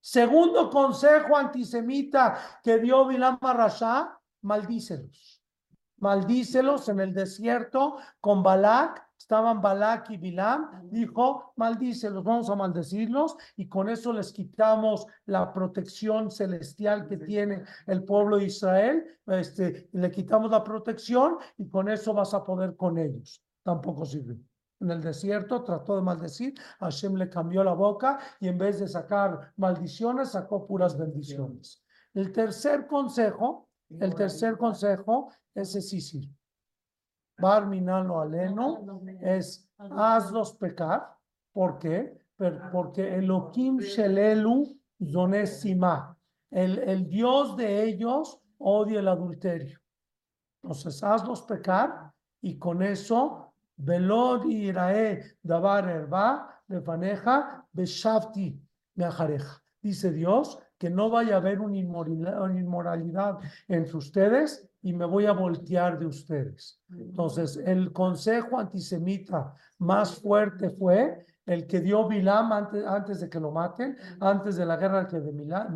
Segundo consejo antisemita que dio Bilam Rasha, maldícelos. Maldícelos en el desierto con Balak, estaban Balak y Bilam, dijo, maldícelos, vamos a maldecirlos y con eso les quitamos la protección celestial que tiene el pueblo de Israel, este, le quitamos la protección y con eso vas a poder con ellos. Tampoco sirve. En el desierto trató de maldecir, Hashem le cambió la boca y en vez de sacar maldiciones, sacó puras bendiciones. El tercer consejo, el tercer consejo, ese sí sirve. Bar minalo aleno es hazlos pecar. ¿Por qué? Per- Porque Elohim Shelelu Zonesima. El, el Dios de ellos odia el adulterio. Entonces, hazlos pecar y con eso, Velod irae davar erba lefaneja beshavti meajareja. Dice Dios que no vaya a haber una inmoralidad, entre ustedes y me voy a voltear de ustedes. Entonces, el consejo antisemita más fuerte fue el que dio Bilam antes, antes de que lo maten, antes de la guerra que de, Milán,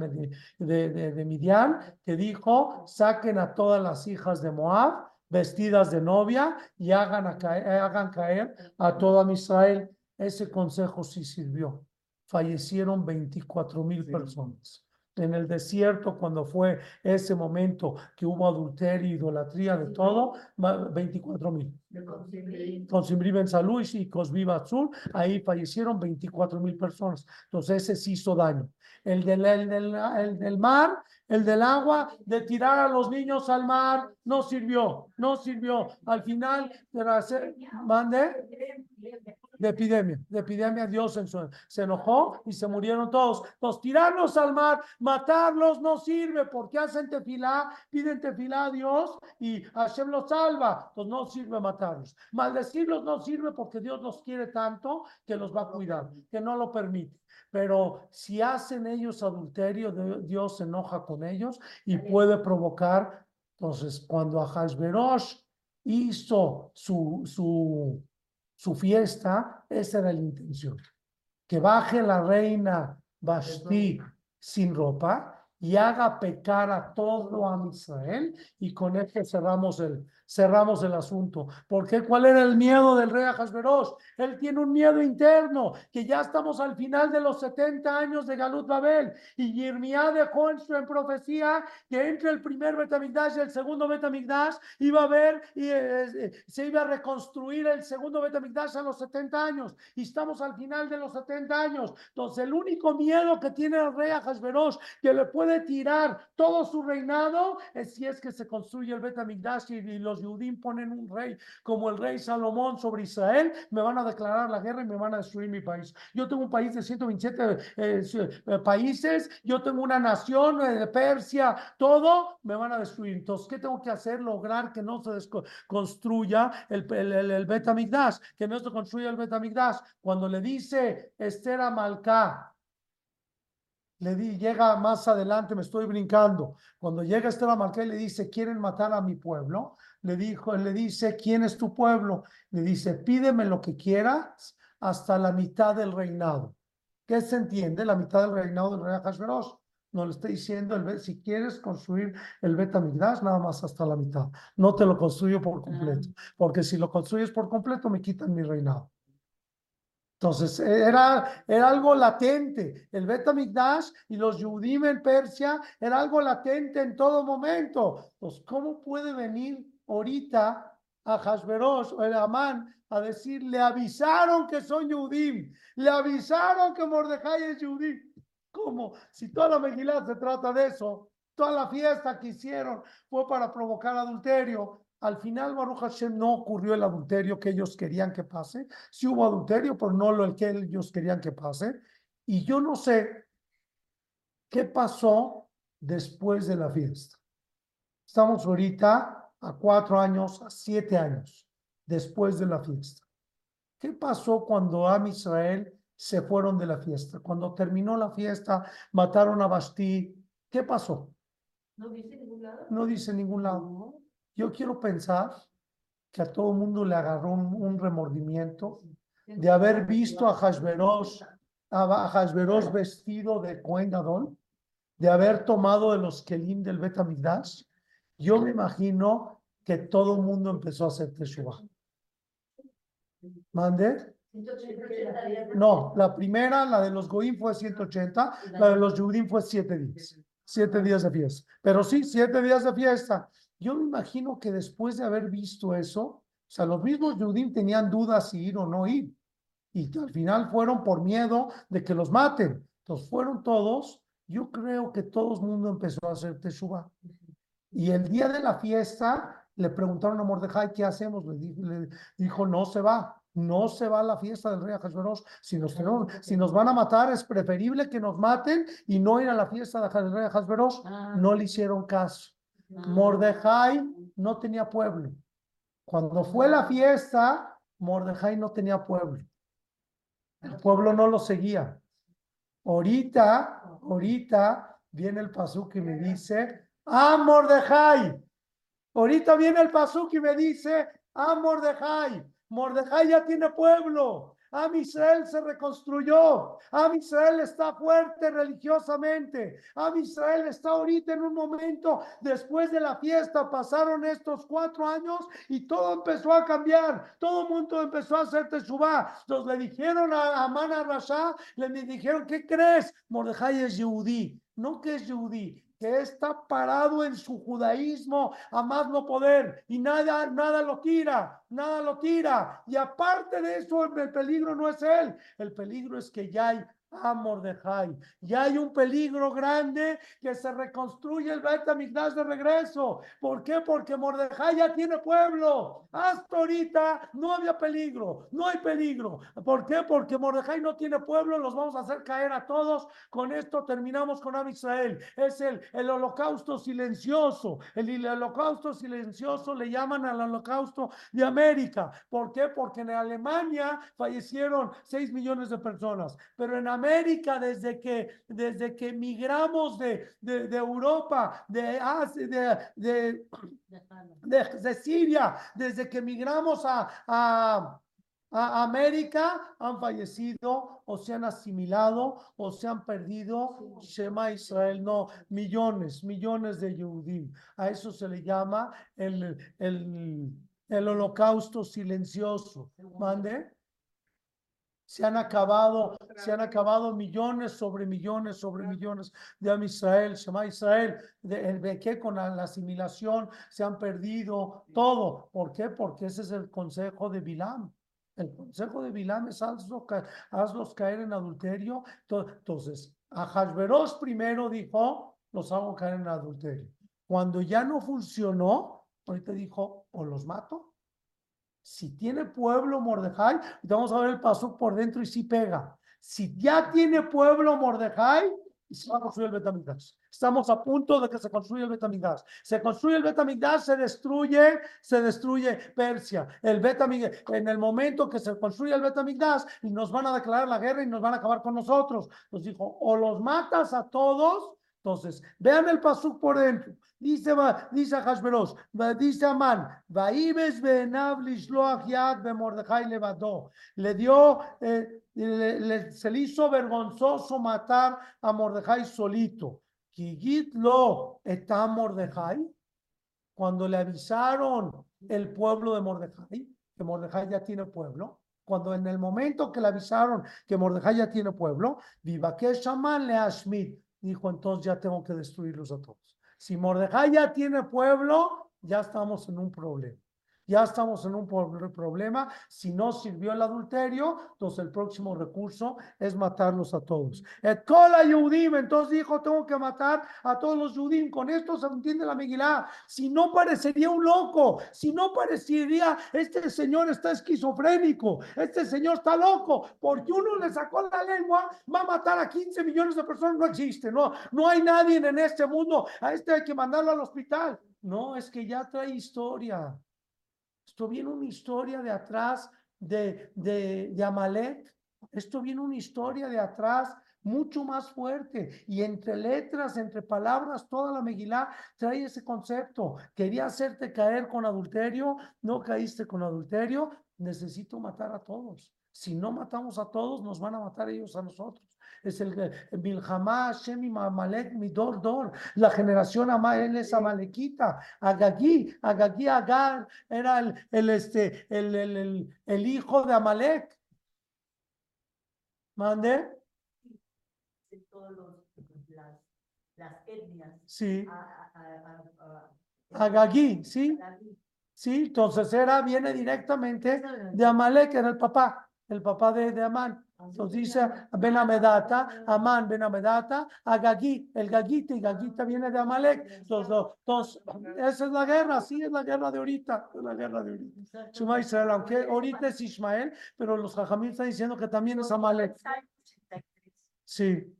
de, de- de Midian, que dijo, saquen a todas las hijas de Moab vestidas de novia y hagan, a caer, hagan caer a toda Israel. Ese consejo sí sirvió. Fallecieron 24 mil personas. En el desierto, cuando fue ese momento que hubo adulterio, idolatría, de todo, 24 mil. Con Simri Ben Salú y Cosbi Azul, ahí fallecieron 24 mil personas. Entonces ese sí hizo daño. El del, el, del, el del mar, el del agua, de tirar a los niños al mar, no sirvió, no sirvió. Al final, para hacer, mande. De epidemia, de epidemia, Dios en su- se enojó y se murieron todos. Los tirarlos al mar, matarlos no sirve porque hacen tefilá, piden tefilá a Dios y Hashem los salva. Pues no sirve matarlos. Maldecirlos no sirve porque Dios los quiere tanto que los va a cuidar, que no lo permite. Pero si hacen ellos adulterio, Dios se enoja con ellos y puede provocar. Entonces, cuando Ahasverosh hizo su, su, su fiesta, esa era la intención. Que baje la reina Vashti sin ropa y haga pecar a todo a Israel y con esto cerramos el, cerramos el asunto. Porque ¿cuál era el miedo del rey Ahasverosh? Él tiene un miedo interno, que ya estamos al final de los 70 años de Galut Babel y Yirmiyah dejó en su en profecía que entre el primer Betamigdash y el segundo Betamigdash iba a haber y eh, eh, se iba a reconstruir el segundo Betamigdash a los 70 años y estamos al final de los 70 años. Entonces, el único miedo que tiene el rey Ahasverosh que le puede tirar todo su reinado es si es que se construye el Betamigdash y, los Yudim ponen un rey como el rey Salomón sobre Israel, me van a declarar la guerra y me van a destruir mi país. Yo tengo un país de 127 eh, eh, países, yo tengo una nación eh, de Persia, todo me van a destruir. Entonces, ¿qué tengo que hacer? Lograr que no se construya el, el, el, el Bet HaMikdash, que no se construya el Betamigdash. Cuando le dice Esther a Malcá, le di, llega más adelante, me estoy brincando. Cuando llega Malcá y le dice, quieren matar a mi pueblo, le dijo, le dice, ¿quién es tu pueblo? Le dice, pídeme lo que quieras hasta la mitad del reinado. ¿Qué se entiende? La mitad del reinado del rey Ahasverosh. No le estoy diciendo, el, si quieres construir el Betamigdash, nada más hasta la mitad. No te lo construyo por completo, porque si lo construyes por completo, me quitan mi reinado. Entonces, era, era algo latente. El Betamigdash y los Yudim en Persia era algo latente en todo momento. Entonces, ¿cómo puede venir ahorita a Hashverosh o el Amán a decir, le avisaron que son Yudim, le avisaron que Mordejai es Yudim? ¿Cómo? Si toda la Megilá se trata de eso, toda la fiesta que hicieron fue para provocar adulterio. Al final, Baruch Hashem, no ocurrió el adulterio que ellos querían que pase. Sí hubo adulterio, pero no lo que ellos querían que pase. Y yo no sé qué pasó después de la fiesta. Estamos ahorita a cuatro años, a siete años después de la fiesta. ¿Qué pasó cuando Am Israel se fueron de la fiesta? Cuando terminó la fiesta, mataron a Basti. ¿Qué pasó? ¿No viste ningún lado? No dice ningún lado. Yo quiero pensar que a todo el mundo le agarró un, un remordimiento de haber visto a Hashverosh, a Hashverosh vestido de Cohen Gadol, de haber tomado de los Kelim del Betamigdash. Yo me imagino que todo el mundo empezó a hacer Teshuvah. ¿Mande? 180 días de No, la primera, la de los Goim fue 180, la de los Yudim fue 7 días. Siete días de fiesta. Pero sí, siete días de fiesta. Yo me imagino que después de haber visto eso, o sea, los mismos Yudim tenían dudas si ir o no ir. Y al final fueron por miedo de que los maten. Entonces fueron todos. Yo creo que todo el mundo empezó a hacer Teshuvah. Y el día de la fiesta le preguntaron a Mordejai, ¿qué hacemos? Le dijo, le dijo, no se va, no se va a la fiesta del rey Ahasverosh. Si nos, tenemos- si nos van a matar, es preferible que nos maten y no ir a la fiesta del rey Ahasverosh. No le hicieron caso. Mordejai no tenía pueblo. Cuando fue la fiesta, Mordejai no tenía pueblo. El pueblo no lo seguía. Ahorita, ahorita viene el pasuk y me dice, ah, Mordejai. Ahorita viene el pasuk y me dice, ah, Mordejai. Mordejai ya tiene pueblo. Am Israel se reconstruyó. Am Israel está fuerte religiosamente. Am Israel está ahorita en un momento después de la fiesta. Pasaron estos cuatro años y todo empezó a cambiar. Todo el mundo empezó a hacer teshuvah. Entonces le dijeron a Amán Rasha, le dijeron, ¿qué crees? Mordejai es yudí. No que es yudí, está parado en su judaísmo a más no poder y nada, nada lo tira, nada lo tira. Y aparte de eso, el peligro no es él, el peligro es que ya hay a Mordejai. Ya hay un peligro grande que se reconstruye el Bet Hamikdash de regreso. ¿Por qué? Porque Mordejai ya tiene pueblo. Hasta ahorita no había peligro, no hay peligro. ¿Por qué? Porque Mordejai no tiene pueblo, los vamos a hacer caer a todos. Con esto terminamos con Am Israel. Es el, el holocausto silencioso. El, el holocausto silencioso le llaman al holocausto de América. ¿Por qué? Porque en Alemania fallecieron 6 millones de personas, pero en América desde que, desde que migramos de, de, de Europa, de, Asia, de, de, de, de Siria, desde que migramos a, a, a América, han fallecido o se han asimilado o se han perdido, Shema Israel, no, millones, millones de Yehudim. A eso se le llama el, el, el holocausto silencioso. ¿Mande? Se han acabado, se han acabado millones sobre millones sobre millones de Am Israel, Shema Israel, de, de que con la, la asimilación se han perdido todo. ¿Por qué? Porque ese es el consejo de Bilam. El consejo de Bilam es hazlo ca- hazlos caer en adulterio. To- Entonces, a Hashverosh primero dijo, los hago caer en adulterio. Cuando ya no funcionó, ahorita dijo, o los mato. Si tiene pueblo Mordejai, vamos a ver el paso por dentro y si pega. Si ya tiene pueblo Mordejai, se va a construir el Betamigdash. Estamos a punto de que se construya el Betamigdash. Se construye el Betamigdash, se destruye, se destruye Persia. El Betamigdash, en el momento que se construye el Betamigdash, nos van a declarar la guerra y nos van a acabar con nosotros. Nos dijo, o los matas a todos. Entonces, vean el pasuk por dentro. Dice, dice Hashverosh, dice Amán, Vaibes yad be'Mordejai levado. Le dio, eh, le- le- se le hizo vergonzoso matar a Mordejai solito. Kigit lo está Mordejai. Cuando le avisaron el pueblo de Mordejai, que Mordejai ya tiene pueblo, cuando en el momento que le avisaron que Mordejai ya tiene pueblo, Vivakesh Amán le Ashmit, dijo entonces ya tengo que destruirlos a todos. Si Mordejai ya tiene pueblo, ya estamos en un problema. Ya estamos en un pro- problema. Si no sirvió el adulterio, entonces el próximo recurso es matarlos a todos. Et kol Yehudim, entonces dijo, tengo que matar a todos los Yehudim. Con esto se entiende la Megilá. Si no parecería un loco, si no parecería, este señor está esquizofrénico, este señor está loco, porque uno le sacó la lengua, va a matar a 15 millones de personas, no existe, no, no hay nadie en este mundo, a este hay que mandarlo al hospital. No, es que ya trae historia. Esto viene una historia de atrás de, de, de. Esto viene una historia de atrás mucho más fuerte. Y entre letras, entre palabras, toda la Megilá trae ese concepto. Quería hacerte caer con adulterio, no caíste con adulterio, necesito matar a todos. Si no matamos a todos, nos van a matar ellos a nosotros. Es el Bilhamá, Hashem, Amalek, Midor, Dor. La generación Ama, él es Amalekita. Agagí, Agagí, Agar, era el, el, este, el, el, el, hijo de Amalek. ¿Mande? las, las etnias. Sí. a- a- a- a- Agagí, ¿sí? Agagí. Sí, entonces era, viene directamente de Amalek, era el papá, el papá de, de Amán. Entonces dice Ben Amedata, Amán Ben Amedata, Agagí, el Gagita y Gagita viene de Amalek. Entonces, entonces, esa es la guerra, sí, es la guerra de ahorita, es la guerra de ahorita. Shema Israel, aunque ahorita es Ismael, pero los Jajamim están diciendo que también es Amalek. Salmo 83. Sí,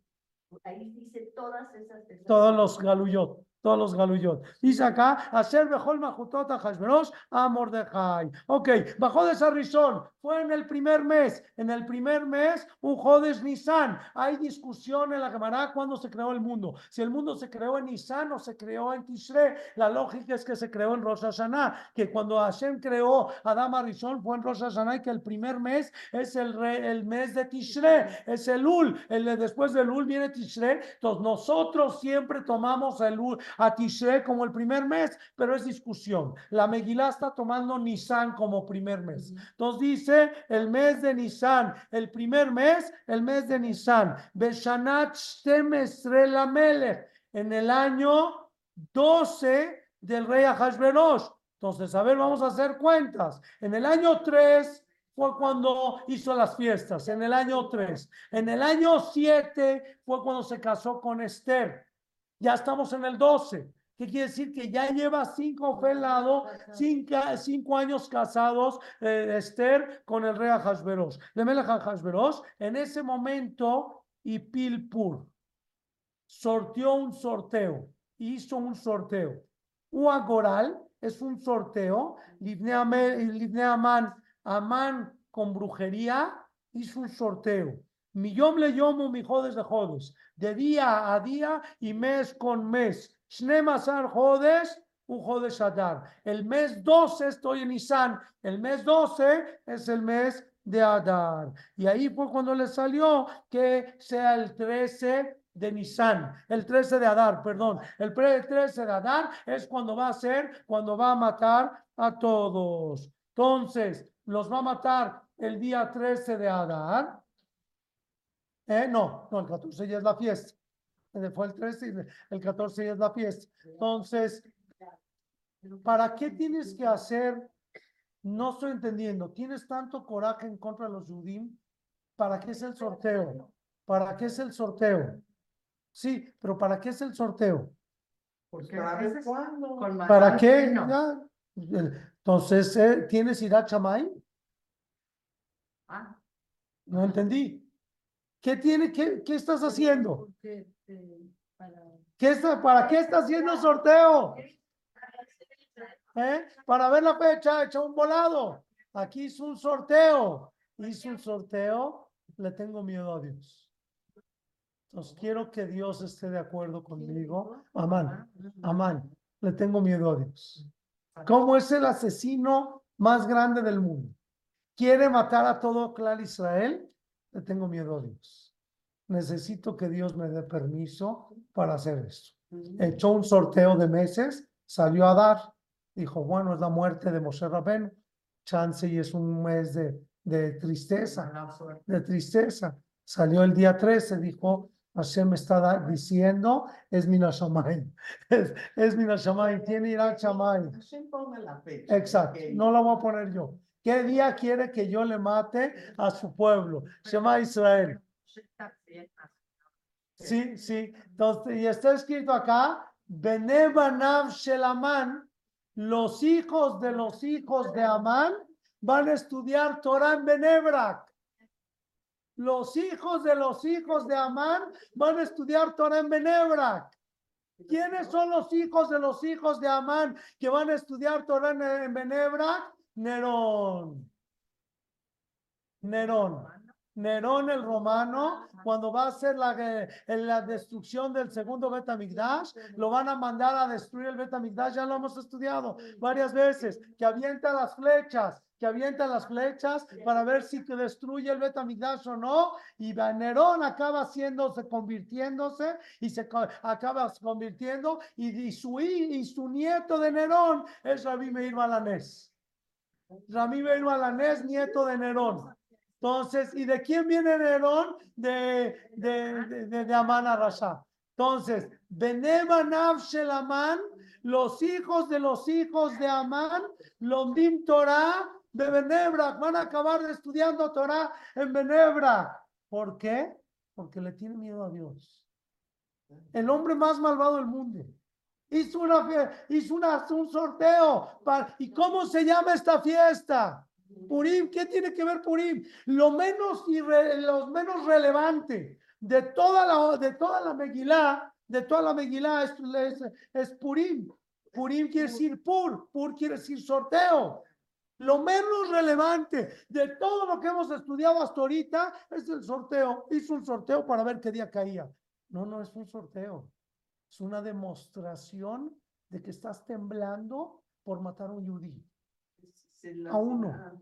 Ahí dice todas esas. esas- todos los Galuyot, todos los Galuyot. Dice acá, hacer Bejol Majutot a Hashverosh a Mordejai. Ok, bajó de Sarrizón, fue en el primer mes. En el primer mes, un Jodes Nisan. Hay discusión en la Gemara cuando se creó el mundo. Si el mundo se creó en Nisan o se creó en Tishre. La lógica es que se creó en Rosh Hashanah, que cuando Hashem creó a Adama Rishon fue en Rosh Hashanah y que el primer mes es el, re- el mes de Tishre, es el Ul. El de- después del Ul viene Tishre. Entonces nosotros siempre tomamos el Ul, a como el primer mes, pero es discusión. La Megilá está tomando Nisan como primer mes. Entonces dice el mes de Nisan, el primer mes, el mes de Nisan. Beshanat Shtemesre Lamelech, en el año 12 del rey Ahasverosh. Entonces, a ver, vamos a hacer cuentas. En el año 3 fue cuando hizo las fiestas, en el año 3. En el año 7 fue cuando se casó con Esther. Ya estamos en el 12. ¿Qué quiere decir? Que ya lleva cinco felado, cinco, cinco años casados eh, Esther con el rey Ahasveros. Ahasveros, en ese momento, y Pilpur sorteó un sorteo, hizo un sorteo. Uagoral es un sorteo, Livne Amán, Amán con brujería, hizo un sorteo. Millón le yomo mi jodes de jodes, de día a día y mes con mes. Shnemasar jodes, un jodes adar. El mes 12 estoy en Nisan, el mes 12 es el mes de Adar. Y ahí fue cuando le salió que sea el 13 de Nisan, el 13 de Adar, perdón. El pre- 13 de Adar es cuando va a ser, cuando va a matar a todos. Entonces, los va a matar el día 13 de Adar. Eh, no, no, el 14 ya es la fiesta. Fue el 13 y el 14 ya es la fiesta. Entonces, ¿para qué tienes que hacer? No estoy entendiendo. ¿Tienes tanto coraje en contra de los Yudim? ¿Para qué es el sorteo? ¿Para qué es el sorteo? Sí, pero ¿para qué es el sorteo? Porque Para con ¿Para qué? Entonces, eh, ¿tienes Irat Shammai? Ah, No entendí. ¿Qué tiene? ¿Qué, qué estás haciendo? eh, para- ¿Qué está, ¿Para qué está haciendo sorteo? ¿Eh? Para ver la fecha, echa un volado. Aquí hizo un sorteo. Hizo un sorteo. Le tengo miedo a Dios. Entonces quiero que Dios esté de acuerdo conmigo. Amán, amán. Le tengo miedo a Dios. ¿Cómo es el asesino más grande del mundo? ¿Quiere matar a todo clan Israel? Le tengo miedo a Dios. Necesito que Dios me dé permiso para hacer esto. Echó un sorteo de meses, salió a dar. Dijo, bueno, es la muerte de Moshe Rabenu. Chance y es un mes de, de tristeza de tristeza. Salió el día 13, dijo, Hashem me está diciendo, es mi Nashamay. Es, es mi Nashamay, tiene Irat Shammai. Hashem ponga la fecha. Exacto, ok. no la voy a poner yo. ¿Qué día quiere que yo le mate a su pueblo? Shema Israel. Sí, sí. Entonces, y está escrito acá, Benebanav Shelaman, los hijos de los hijos de Amán van a estudiar Torah en Benebrak. Los hijos de los hijos de Amán van a estudiar Torah en Benebrak. ¿Quiénes son los hijos de los hijos de Amán que van a estudiar Torah en Benebrak? Nerón. Nerón. Nerón el romano, cuando va a hacer la, eh, la destrucción del segundo Betamigdash, lo van a mandar a destruir el Betamigdash, ya lo hemos estudiado varias veces, que avienta las flechas, que avienta las flechas para ver si destruye el Betamigdash o no, y Nerón acaba haciéndose, convirtiéndose, y se acaba convirtiendo, y, y su, y su nieto de Nerón es Rabí Meir Balanés. Rabí Meir Balanés, nieto de Nerón. Entonces, ¿y de quién viene Nerón? De, de, de, de, Amán a Rasha. Entonces, Shelaman, los hijos de los hijos de Amán, Lomdim Torah de Benebra, van a acabar estudiando Torah en Benebra. ¿Por qué? Porque le tiene miedo a Dios. El hombre más malvado del mundo. Hizo, una, hizo una, un sorteo. para- ¿Y cómo se llama esta fiesta? Purim, ¿qué tiene que ver Purim? Lo menos, irre- lo menos relevante de toda la, de toda la Megilá, de toda la Megilá es, es, es Purim. Purim quiere decir pur, pur quiere decir sorteo. Lo menos relevante de todo lo que hemos estudiado hasta ahorita es el sorteo. Hizo un sorteo para ver qué día caía. No, no es un sorteo. Es una demostración de que estás temblando por matar a un judío. A uno. ah,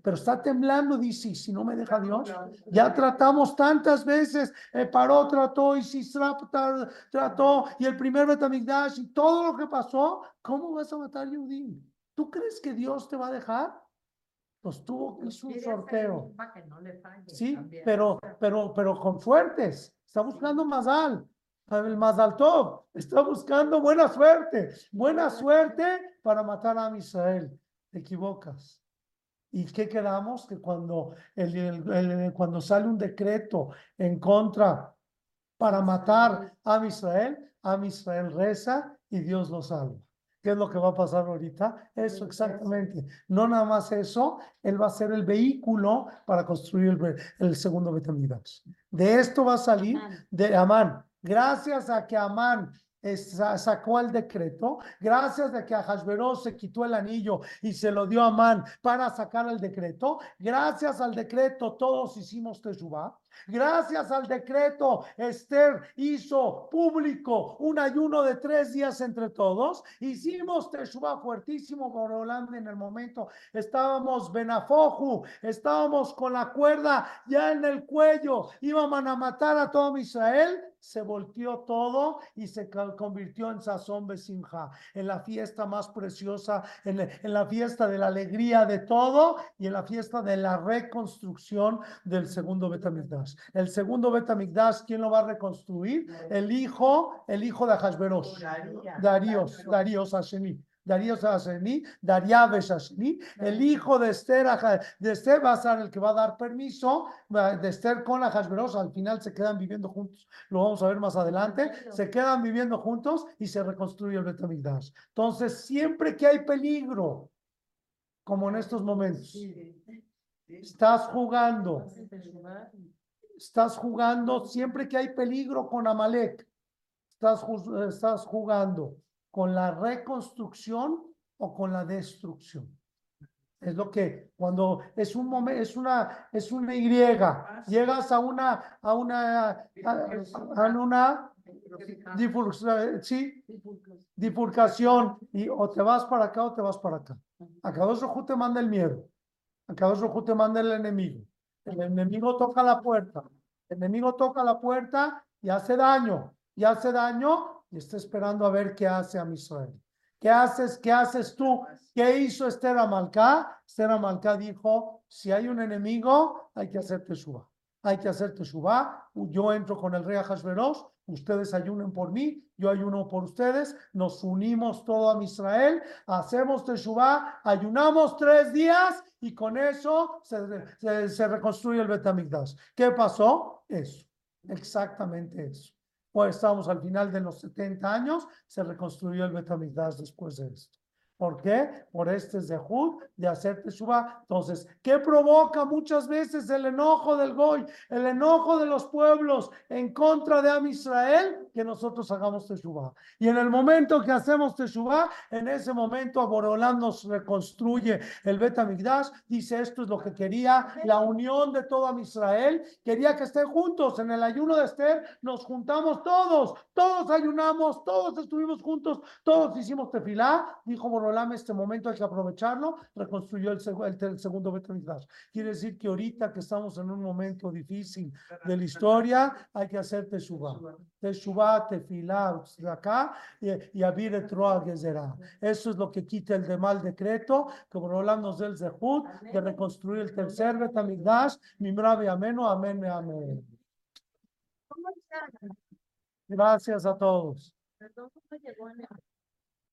Pero está temblando, dice, "¿Y si no me deja Dios. Ya tratamos tantas veces, eh, paró, trató, y tra- trató, y el primer Betamigdash, y todo lo que pasó, ¿cómo vas a matar a Yudim? ¿Tú crees que Dios te va a dejar? Pues tuvo, hizo un sorteo. Sí, pero, pero, pero con suertes. Está buscando Mazal. El Mazal Tov. Está buscando buena suerte. Buena suerte para matar a Israel. Te equivocas. ¿Y qué quedamos? Que cuando, el, el- el- cuando sale un decreto en contra para matar a Israel, a Israel reza y Dios lo salva. ¿Qué es lo que va a pasar ahorita? Eso exactamente. No nada más eso, él va a ser el vehículo para construir el, el segundo Betamigdash. De esto va a salir de Amán. Gracias a que Amán sa- sacó el decreto, gracias a que Ahasverosh se quitó el anillo y se lo dio a Amán para sacar el decreto, gracias al decreto todos hicimos Teshuvah. Gracias al decreto, Esther hizo público un ayuno de tres días entre todos. Hicimos Teshuvah fuertísimo, Borolán, en el momento. Estábamos Benafoju, estábamos con la cuerda ya en el cuello. Iban a matar a todo Israel. Se volteó todo y se convirtió en Sazón Besimha, en la fiesta más preciosa, en, en la fiesta de la alegría de todo y en la fiesta de la reconstrucción del segundo Betamigdash. El segundo Betamigdash, ¿quién lo va a reconstruir? El hijo, el hijo de Ahasverosh. Daríos, Daríos Hashemi. Daríos Hashemi, Dariabesh Hashemi, el hijo de Esther, de Esther va a ser el que va a dar permiso de Esther con Ahasverosh. Al final se quedan viviendo juntos. Lo vamos a ver más adelante. Se quedan viviendo juntos y se reconstruye el Betamigdash. Entonces, siempre que hay peligro, como en estos momentos, estás jugando, estás jugando siempre que hay peligro con Amalek. Estás, estás jugando con la reconstrucción o con la destrucción. Es lo que cuando es un momento, es una, es una Y, llegas a una, a una, a, a una sí, bifurcación y o te vas para acá o te vas para acá. A cada Rojú te manda el miedo. A cada Rojú te manda el enemigo. El enemigo toca la puerta. El enemigo toca la puerta y hace daño. Y hace daño y está esperando a ver qué hace a Israel. ¿Qué haces? ¿Qué haces tú? ¿Qué hizo Esther Amalcá? Esther Amalcá dijo, si hay un enemigo, hay que hacer teshuva. Hay que hacer teshuva. Yo entro con el rey Ahasverosh, ustedes ayunen por mí, yo ayuno por ustedes, nos unimos todo a Israel, hacemos teshuva, ayunamos tres días y con eso se, se, se reconstruye el Betamigdash. ¿Qué pasó? Eso, exactamente eso. Pues estamos al final de los 70 años, se reconstruyó el Betamigdash después de esto. ¿Por qué? Por este Zehut de hacer Teshuvah. Entonces, ¿qué provoca muchas veces el enojo del Goy, el enojo de los pueblos en contra de Am Israel? Que nosotros hagamos Teshuvah. Y en el momento que hacemos Teshuvah, en ese momento Borolán nos reconstruye el Betamigdash. Dice, esto es lo que quería, la unión de todo Israel. Quería que estén juntos. En el ayuno de Esther nos juntamos todos, todos ayunamos, todos estuvimos juntos, todos hicimos tefilá. Dijo Borolán, este momento hay que aprovecharlo. Reconstruyó el, seg- el, el segundo Betamigdash. Quiere decir que ahorita que estamos en un momento difícil de la historia, hay que hacer Teshuvah. Teshuvah, tefilá, acá y, el Troa Gezerá. Eso es lo que quita el de mal decreto, que Borolán nos dé el Zehut de reconstruir el tercer Betamigdash. Mimra y ameno, amén, amén. Gracias a todos.